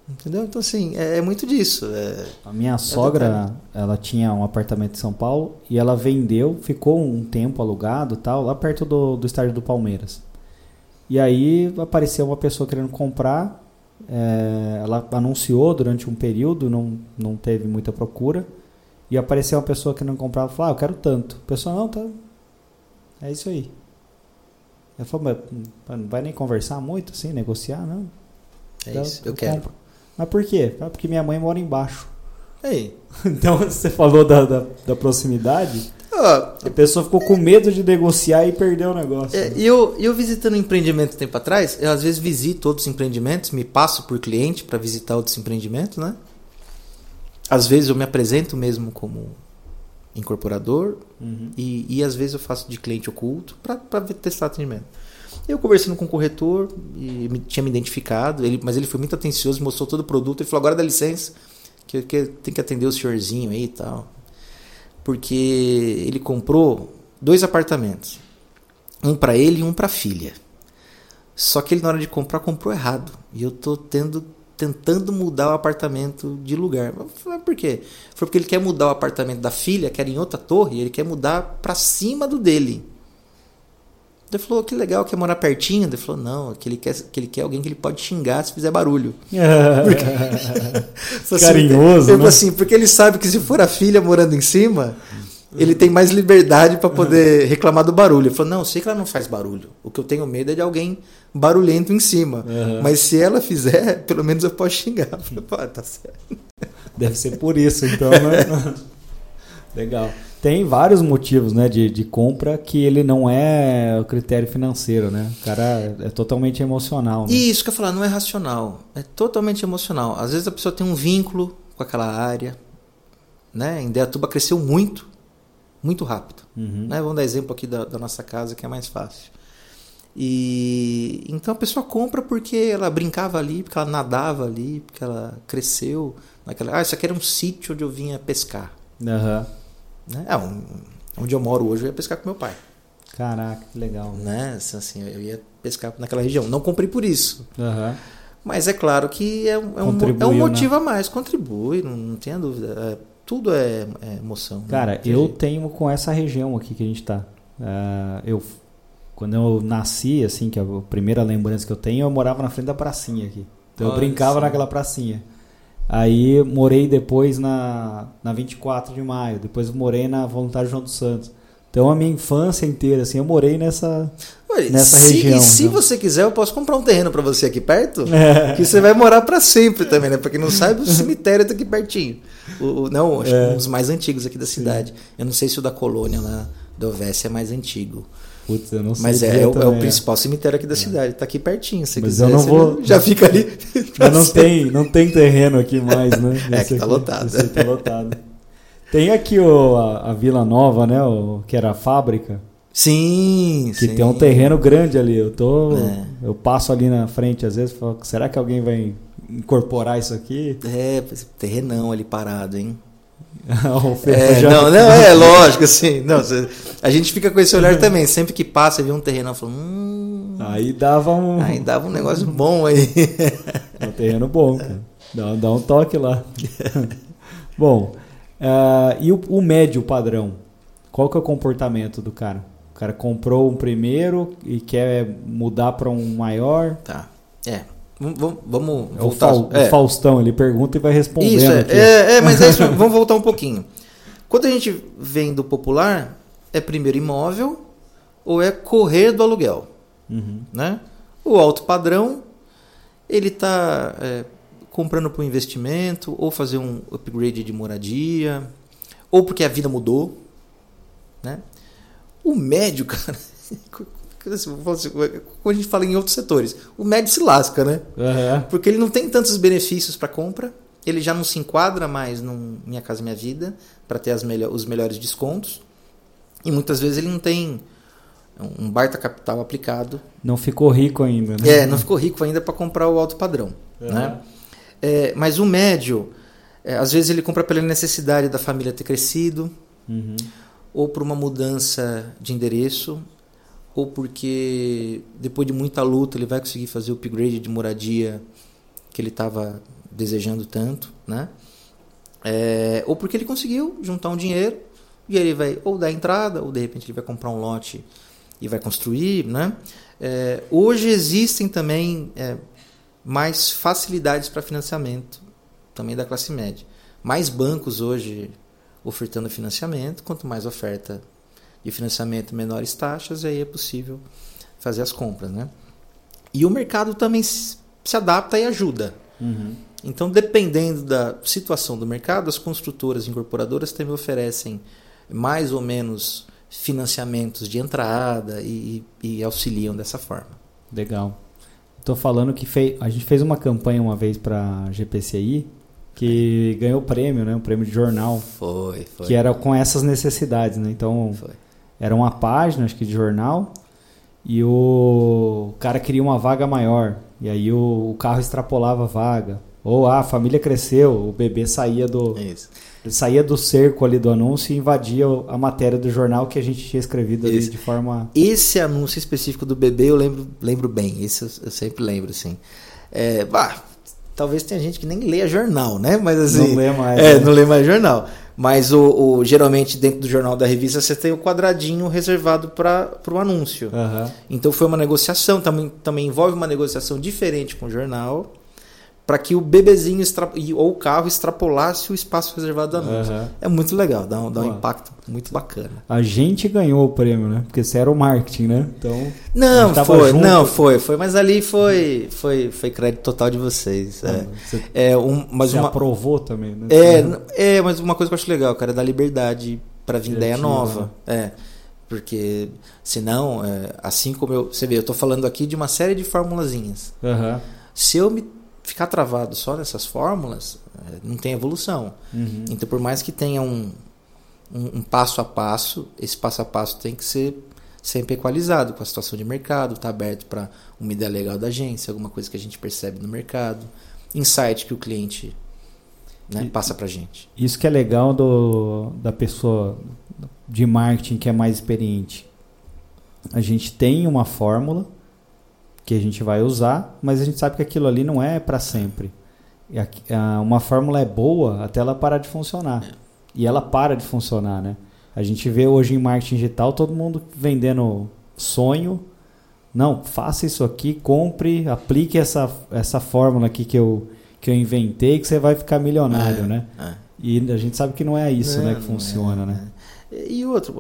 Entendeu? Então, assim, é, é muito disso. É, a minha é sogra, ela tinha um apartamento em São Paulo e ela vendeu, ficou um tempo alugado tal, lá perto do, do estádio do Palmeiras. E aí apareceu uma pessoa querendo comprar, é, ela anunciou durante um período, não, não teve muita procura, e apareceu uma pessoa querendo comprar, falou, ah, eu quero tanto. A pessoa, não, tá, é isso aí. Ela falou, mas não vai nem conversar muito, assim, negociar, não? É então, isso, eu, eu quero. Compro. Mas por quê? Ah, porque minha mãe mora embaixo. Aí. então, você falou da, da, da proximidade. A pessoa ficou com medo de negociar e perdeu o negócio. É, né? E eu, eu visitando empreendimento tempo atrás, eu às vezes visito outros empreendimentos, me passo por cliente para visitar outros empreendimentos, né? Às vezes eu me apresento mesmo como incorporador uhum. e, e às vezes eu faço de cliente oculto para testar atendimento. Eu conversando com o corretor, e me, tinha me identificado, ele, mas ele foi muito atencioso, mostrou todo o produto. Ele falou: agora dá licença, que, que tem que atender o senhorzinho aí e tal porque ele comprou dois apartamentos, um para ele e um para a filha. Só que ele na hora de comprar comprou errado e eu tô tendo tentando mudar o apartamento de lugar. Mas por quê? Foi porque ele quer mudar o apartamento da filha, que era em outra torre, e ele quer mudar para cima do dele. Ele falou, que legal, quer morar pertinho? Ele falou, não, que ele quer, que ele quer alguém que ele pode xingar se fizer barulho. Porque... Carinhoso, assim, né? assim, porque ele sabe que se for a filha morando em cima, ele tem mais liberdade para poder reclamar do barulho. Ele falou, não, sei que ela não faz barulho. O que eu tenho medo é de alguém barulhento em cima. Uhum. Mas se ela fizer, pelo menos eu posso xingar. Eu falei, Pô, tá certo. Deve ser por isso, então, né? Legal tem vários motivos né, de, de compra que ele não é o critério financeiro, né? O cara é totalmente emocional. Né? Isso que eu falar, não é racional. É totalmente emocional. Às vezes a pessoa tem um vínculo com aquela área. Né? Em Deatuba cresceu muito, muito rápido. Uhum. Né? Vamos dar exemplo aqui da, da nossa casa, que é mais fácil. E então a pessoa compra porque ela brincava ali, porque ela nadava ali, porque ela cresceu naquela. Ah, isso aqui era um sítio onde eu vinha pescar. Uhum. Né? É, um, onde eu moro hoje eu ia pescar com meu pai. Caraca, que legal. Né? Assim, eu ia pescar naquela região. Não comprei por isso. Uhum. Mas é claro que é, é um, é um né? motivo né? a mais. Contribui, não, não tenha dúvida. É, tudo é, é emoção. Né? Cara, eu tenho com essa região aqui que a gente está. Uh, eu, quando eu nasci, assim, que é a primeira lembrança que eu tenho, eu morava na frente da pracinha aqui. Então Olha eu brincava sim. naquela pracinha. Aí morei depois na, na 24 de maio, depois morei na Voluntário João dos Santos. Então a minha infância inteira, assim, eu morei nessa, nessa se, região. E se você quiser, eu posso comprar um terreno para você aqui perto, é. que você vai morar para sempre também, né? Pra quem não sabe, o cemitério tá aqui pertinho. O, o não, acho é. um dos mais antigos aqui da cidade. Sim. Eu não sei se o da colônia lá do Ovesse é mais antigo. Putz, eu não sei. Mas é, é, o, é o principal cemitério aqui da é. cidade. Tá aqui pertinho. Se Mas quiser, eu não vou. Já, fica ali. Mas não tem, não tem terreno aqui mais, né? é, que tá aqui, lotado. tá lotado. Tem aqui o, a, a, Vila Nova, né? O, que era a fábrica. Sim, que sim. tem um terreno grande ali. Eu tô, é. eu passo ali na frente às vezes, falo, será que alguém vai incorporar isso aqui? É, terrenão ali parado, hein? é, não, não, é lógico, assim. Não, a gente fica com esse olhar também. Sempre que passa e vê um terreno, fala, hum, aí dava um. Aí dava um negócio bom aí. Um terreno bom, cara. Dá, dá um toque lá. bom, uh, e o, o médio padrão? Qual que é o comportamento do cara? O cara comprou um primeiro e quer mudar para um maior? Tá. É. Vamos, vamos é voltar. O, é. o Faustão, ele pergunta e vai respondendo. Isso, é, é, é, mas é isso, vamos voltar um pouquinho. Quando a gente vem do popular, é primeiro imóvel ou é correr do aluguel. Uhum. Né? O alto padrão, ele está é, comprando para um investimento, ou fazer um upgrade de moradia, ou porque a vida mudou. Né? O médio, cara, assim, quando a gente fala em outros setores, o médio se lasca, né? Uhum. Porque ele não tem tantos benefícios para compra, ele já não se enquadra mais no Minha Casa Minha Vida para ter as melhor, os melhores descontos, e muitas vezes ele não tem um baita capital aplicado. Não ficou rico ainda, né? É, não ficou rico ainda para comprar o alto padrão. Uhum. Né? É, mas o médio, é, às vezes ele compra pela necessidade da família ter crescido, uhum. ou por uma mudança de endereço, ou porque depois de muita luta ele vai conseguir fazer o upgrade de moradia que ele estava desejando tanto, né? É, ou porque ele conseguiu juntar um dinheiro e ele vai ou dar entrada ou de repente ele vai comprar um lote e vai construir, né? É, hoje existem também é, mais facilidades para financiamento também da classe média, mais bancos hoje ofertando financiamento, quanto mais oferta de financiamento, menores taxas, aí é possível fazer as compras, né? E o mercado também se adapta e ajuda. Uhum. Então, dependendo da situação do mercado, as construtoras e incorporadoras também oferecem mais ou menos financiamentos de entrada e, e auxiliam dessa forma. Legal. Estou falando que fei, a gente fez uma campanha uma vez para GPCI que ganhou prêmio, né? Um prêmio de jornal. Foi, foi. Que era com essas necessidades, né? Então, foi. era uma página, acho que de jornal, e o cara queria uma vaga maior. E aí o, o carro extrapolava a vaga. Ou ah, a família cresceu, o bebê saía do. Isso. Ele saía do cerco ali do anúncio e invadia a matéria do jornal que a gente tinha escrevido ali Esse. de forma. Esse anúncio específico do bebê eu lembro, lembro bem. Isso eu, eu sempre lembro, assim. É, bah, talvez tenha gente que nem leia jornal, né? Mas assim. Não lê mais, É, né? não lê mais jornal. Mas o, o- geralmente dentro do jornal da revista você tem o quadradinho reservado para o anúncio. Aham. Então foi uma negociação, também, também envolve uma negociação diferente com o jornal, para que o bebezinho extra, ou o carro extrapolasse o espaço reservado do anúncio. Aham. É muito legal, dá um, dá um impacto muito bacana. A gente ganhou o prêmio, né? Porque você era o marketing, né? Então. Não, foi, junto. não, foi, foi, mas ali foi, foi, foi crédito total de vocês. É, Você, é um, mas uma, aprovou também, né? é, é, mas uma coisa que eu acho legal, cara, é dar liberdade para vir ideia nova. É, porque senão, é, assim como eu, você vê, eu tô falando aqui de uma série de formulazinhas. Aham. Se eu me ficar travado só nessas fórmulas, é, não tem evolução. Uhum. Então, por mais que tenha um, um, um passo a passo, esse passo a passo tem que ser sempre equalizado com a situação de mercado, está aberto para uma ideia legal da agência, alguma coisa que a gente percebe no mercado, insight que o cliente né, passa para a gente. Isso que é legal do, da pessoa de marketing que é mais experiente. A gente tem uma fórmula que a gente vai usar, mas a gente sabe que aquilo ali não é para sempre. Uma fórmula é boa até ela parar de funcionar. E ela para de funcionar, né? A gente vê hoje em marketing digital todo mundo vendendo sonho. Não, faça isso aqui, compre, aplique essa, essa fórmula aqui que eu, que eu inventei que você vai ficar milionário, É, né? é. E a gente sabe que não é isso, Não, né, que funciona, é, né? é. E outro,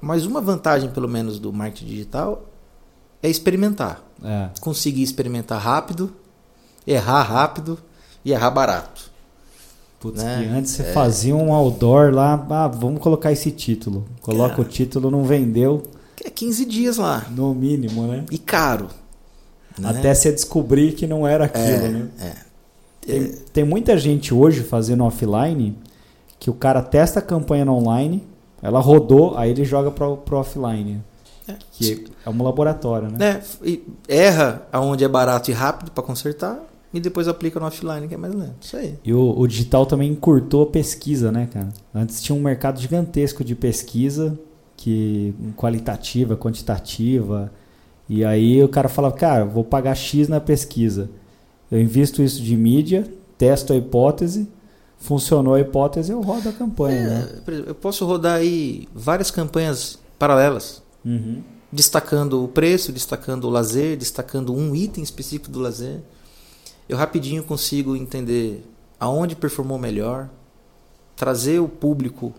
mas uma vantagem pelo menos do marketing digital é experimentar. É. Conseguir experimentar rápido, errar rápido e errar barato. Putz, Né? que antes você fazia um outdoor lá, ah, vamos colocar esse título. Coloca Cara. o título, não vendeu, é 15 dias lá. no mínimo, né? E caro. né? Até você descobrir que não era aquilo, É, né? é. Tem, tem muita gente hoje fazendo offline que o cara testa a campanha no online, ela rodou, aí ele joga pro, pro offline. É. Que é um laboratório, né? Né? E erra aonde é barato e rápido para consertar e depois aplica no offline que é mais lento. Isso aí. E o, o digital também encurtou a pesquisa, né, cara? Antes tinha um mercado gigantesco de pesquisa, que qualitativa, quantitativa. E aí o cara falava, cara, vou pagar X na pesquisa. Eu invisto isso de mídia, testo a hipótese, funcionou a hipótese, eu rodo a campanha, né? É, exemplo, eu posso rodar aí várias campanhas paralelas, Uhum. destacando o preço, destacando o lazer, destacando um item específico do lazer. Eu rapidinho consigo entender aonde performou melhor, trazer o público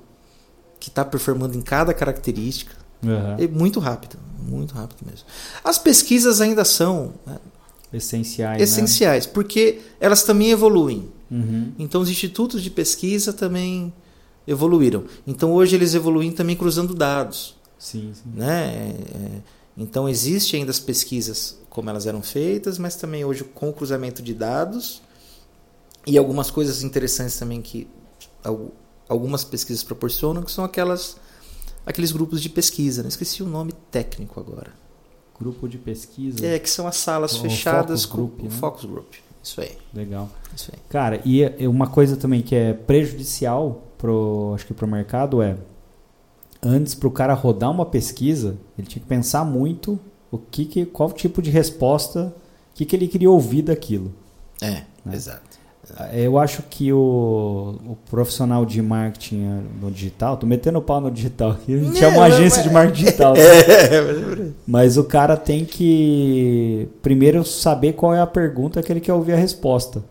que está performando em cada característica. Uhum. É muito rápido, muito rápido mesmo. As pesquisas ainda são né, Essenciais, essenciais, porque elas também evoluem. né? Uhum. Então, os institutos de pesquisa também evoluíram. Então hoje eles evoluem também cruzando dados. Sim, sim. Né? É, então existe ainda as pesquisas como elas eram feitas, mas também hoje com o cruzamento de dados e algumas coisas interessantes também que algumas pesquisas proporcionam, que são aquelas aqueles grupos de pesquisa. Né? Esqueci o nome técnico agora. Grupo de pesquisa? É, que são as salas o fechadas focus group, com né? focus group. Isso aí. Legal. Isso aí. Cara, e uma coisa também que é prejudicial pro, acho que pro mercado é antes para o cara rodar uma pesquisa, ele tinha que pensar muito o que, que qual tipo de resposta, o que, que ele queria ouvir daquilo. É, né? exato. É, eu acho que o, o, profissional de marketing é, no digital, tô metendo o pau no digital aqui, a gente é, é uma agência de marketing digital. Né? É, mas o cara tem que primeiro saber qual é a pergunta que ele quer ouvir a resposta.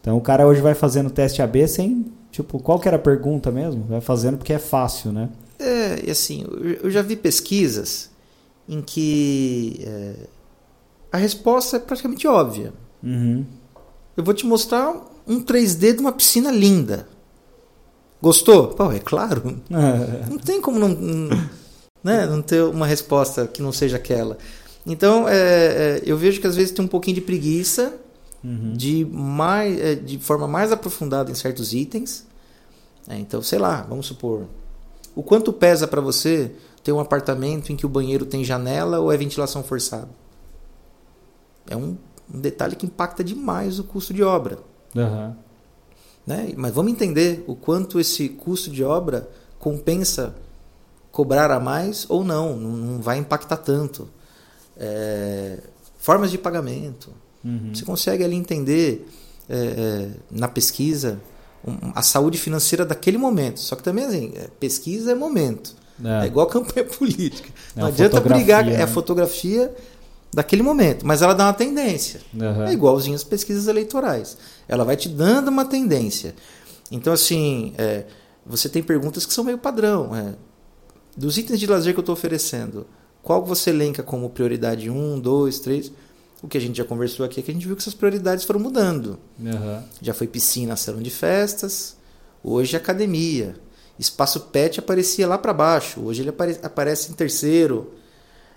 Então o cara hoje vai fazendo teste AB sem, tipo, qual que era a pergunta mesmo? Vai fazendo porque é fácil, né? É, assim, eu já vi pesquisas em que é, a resposta é praticamente óbvia. Uhum. Eu vou te mostrar um 3D de uma piscina linda. Gostou? Pô, é claro. não tem como não, não, né, não ter uma resposta que não seja aquela. Então, é, é, eu vejo que às vezes tem um pouquinho de preguiça uhum. de, mais, é, de forma mais aprofundada em certos itens. É, então, sei lá, vamos supor. O quanto pesa para você ter um apartamento em que o banheiro tem janela ou é ventilação forçada? É um, um detalhe que impacta demais o custo de obra. Uhum. Né? Mas vamos entender o quanto esse custo de obra compensa cobrar a mais ou não, não vai impactar tanto. É, formas de pagamento. Uhum. Você consegue ali entender é, é, na pesquisa um, a saúde financeira daquele momento. Só que também assim, é, pesquisa é momento. É, é igual campanha política. É não adianta brigar, né? é a fotografia daquele momento, mas ela dá uma tendência. Uhum. É igualzinho as pesquisas eleitorais. Ela vai te dando uma tendência. Então, assim, é, você tem perguntas que são meio padrão. É, dos itens de lazer que eu estou oferecendo, qual você elenca como prioridade 1, 2, 3? O que a gente já conversou aqui é que a gente viu que essas prioridades foram mudando. Uhum. Já foi piscina, salão de festas, hoje é academia. Espaço pet aparecia lá para baixo, hoje ele apare aparece em terceiro.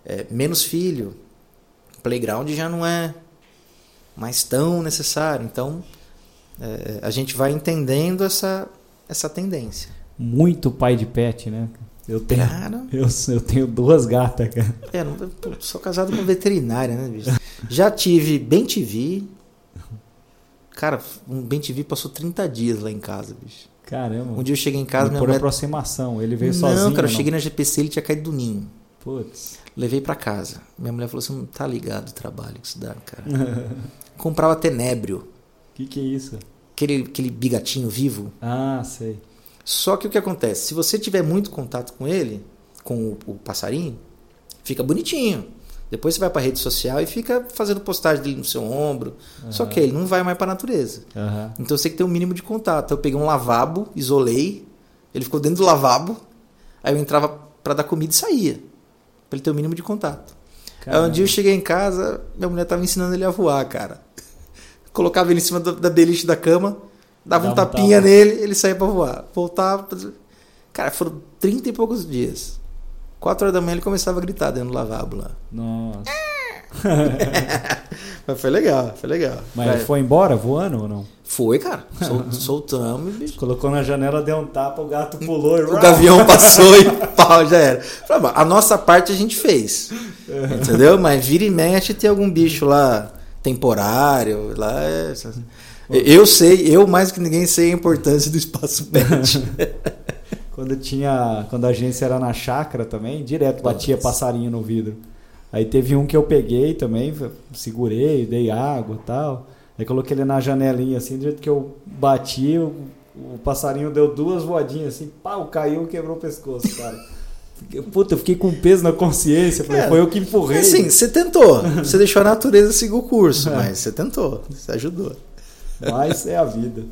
É, menos filho playground já não é mais tão necessário. Então, é, a gente vai entendendo essa, essa tendência. Muito pai de pet, né? Eu tenho, cara, eu, eu tenho duas gatas, cara. É, não, sou casado com veterinária, né, bicho? Já tive Bem TV. Cara, um Bem TV passou 30 dias lá em casa, bicho. Caramba. Um dia eu cheguei em casa... Por mulher... aproximação, ele veio não, sozinho? Não, cara, eu cheguei na GPC ele tinha caído do ninho. Putz. Levei para casa. Minha mulher falou: você não tá ligado o trabalho que isso dá, cara. Comprava tenébrio. O que, que é isso? Aquele, aquele bigatinho vivo. Ah, sei. Só que o que acontece? Se você tiver muito contato com ele, com o, o passarinho, fica bonitinho. Depois você vai para rede social e fica fazendo postagem dele no seu ombro. Uhum. Só que ele não vai mais para a natureza. Uhum. Então você tem que ter um mínimo de contato. Eu peguei um lavabo, isolei, ele ficou dentro do lavabo, aí eu entrava para dar comida e saía para ele ter o mínimo de contato. Aí um dia eu cheguei em casa, minha mulher tava ensinando ele a voar, cara. Colocava ele em cima da beliche da cama, dava um tapinha nele, ele saía para voar. Voltava. Cara, foram 30 e poucos dias. 4 horas da manhã ele começava a gritar dentro do lavabo lá. Nossa. Mas foi legal, foi legal. Mas ele foi embora voando ou não? Foi, cara. Sol, soltamos, bicho. Colocou na janela, deu um tapa, o gato pulou. o gavião passou e pau, já era. A nossa parte a gente fez. Entendeu? Mas vira e mexe tem algum bicho lá temporário. Lá é... Eu sei, eu mais que ninguém sei a importância do espaço pet. quando tinha. Quando a agência era na chácara também, direto batia passarinho no vidro. Aí teve um que eu peguei também, segurei, dei água tal. Aí coloquei ele na janelinha assim, do jeito que eu bati, o, o passarinho deu duas voadinhas assim, pau, caiu quebrou o pescoço, cara. Puta, eu fiquei com peso na consciência. Falei, é, foi eu que empurrei. Assim, você tentou. Você deixou a natureza seguir o curso, é. mas você tentou. Você ajudou. Mas é a vida.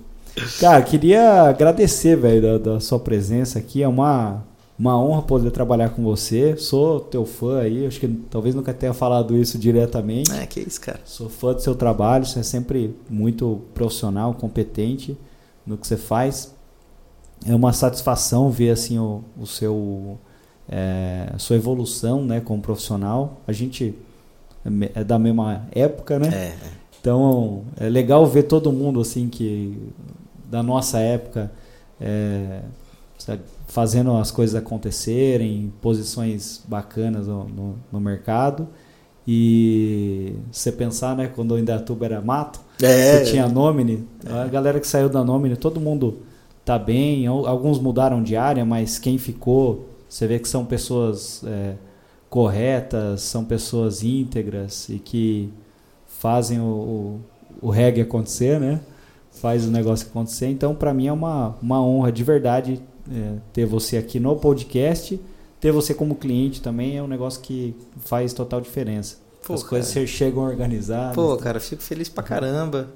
Cara, queria agradecer, velho, da, da, sua presença aqui. É uma, uma honra poder trabalhar com você. Sou teu fã aí. Acho que talvez nunca tenha falado isso diretamente. É, que isso, cara. Sou fã do seu trabalho. Você é sempre muito profissional, competente no que você faz. é uma satisfação ver assim o, o seu é, a sua evolução, né, como profissional. A gente é, é da mesma época, né? É. Então é legal ver todo mundo assim que da nossa época é, fazendo as coisas acontecerem, posições bacanas no, no, no mercado. E você pensar, né, quando o Indatuba era mato, é. você tinha Nomine, a galera que saiu da Nomine, todo mundo tá bem, alguns mudaram de área, mas quem ficou, você vê que são pessoas é, corretas, são pessoas íntegras e que fazem o, o, o reggae acontecer, né? Faz o negócio acontecer. Então, para mim é uma, uma honra de verdade é, ter você aqui no podcast. Ter você como cliente também é um negócio que faz total diferença. Pô, As cara. coisas chegam organizadas. Pô, cara, fico feliz pra caramba.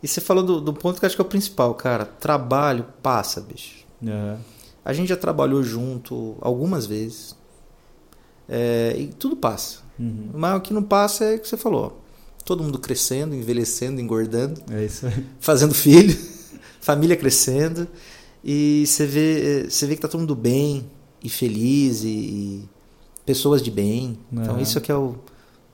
E você falou do, do, ponto que acho que é o principal, cara. Trabalho passa, bicho. Uhum. A gente já trabalhou junto algumas vezes. É, e tudo passa. Uhum. Mas o que não passa é o que você falou. Todo mundo crescendo, envelhecendo, engordando. É isso aí. Fazendo filho. família crescendo. E você vê, você vê que tá todo mundo bem e feliz e, e pessoas de bem. Uhum. Então isso é que é o,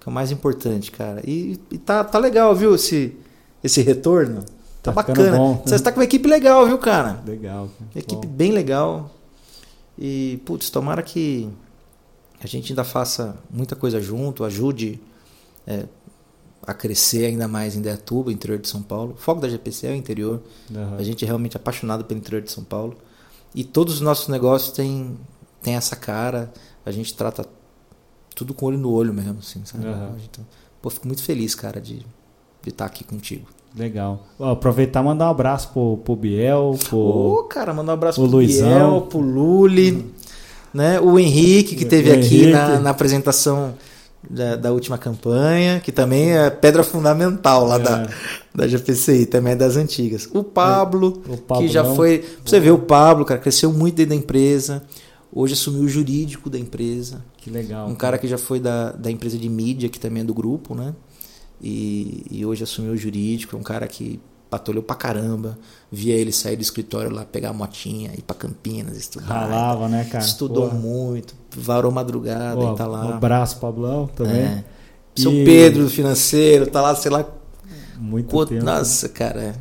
que é o mais importante, cara. E, e tá, tá legal, viu, esse, esse retorno. Tá, tá bacana. Bom, né? Você está com uma equipe legal, viu, cara? Legal. Equipe bom. bem legal. E, putz, tomara que a gente ainda faça muita coisa junto, ajude é, a crescer ainda mais em Deatuba, interior de São Paulo. O foco da GPC é o interior. Uhum. A gente é realmente apaixonado pelo interior de São Paulo. E todos os nossos negócios têm, têm essa cara. A gente trata tudo com olho no olho mesmo, assim, sabe? Uhum. Então, pô, fico muito feliz, cara, de, de estar aqui contigo. Legal. Vou aproveitar e mandar um abraço pro, pro Biel, pro. Ô, oh, cara, mandar um abraço pro, pro Luizão. Biel, pro Luli, uhum. né? O Henrique, que teve aqui na, na, apresentação da, da, última campanha, que também é pedra fundamental lá é. da, da GPCI, também é das antigas. O Pablo, o Pablo que já não. foi. Você ver, o Pablo, cara, cresceu muito dentro da empresa. Hoje assumiu o jurídico da empresa. Que legal. Um cara que já foi da, da empresa de mídia, que também é do grupo, né? E, e hoje assumiu o jurídico, é um cara que patrulhou pra caramba. Via ele sair do escritório lá, pegar a motinha, ir pra Campinas, estudar. Ralava, né, cara? Estudou Porra. muito, varou madrugada Porra, e tá lá. Um abraço, Pablão, também. É. E... Seu Pedro, financeiro, tá lá, sei lá. Muito Quanto... tempo. Nossa, cara.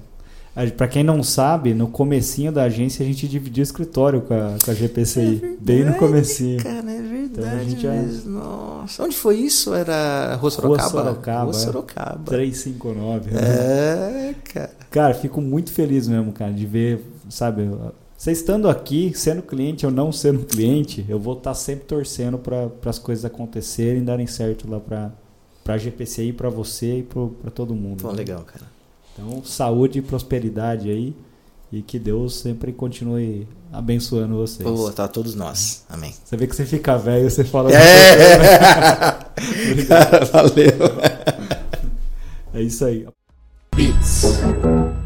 É. Para quem não sabe, no comecinho da agência a gente dividia o escritório com a, com a GPCI. É verdade, bem no comecinho. Cara, é verdade. Então a gente já... Nossa, onde foi isso? Era Rua Sorocaba? Rua Sorocaba. Rua Sorocaba. 359. Né? É, cara. Cara, fico muito feliz mesmo, cara, de ver, sabe, você estando aqui, sendo cliente ou não sendo cliente, eu vou estar sempre torcendo para as coisas acontecerem, darem certo lá para a GPCI, para você e para todo mundo. Pô, né? legal, cara. Então, saúde e prosperidade aí. E que Deus sempre continue abençoando vocês. Pô, tá todos nós. Amém. Você vê que você fica velho, você fala. É! Cara, valeu. É isso aí. Beats.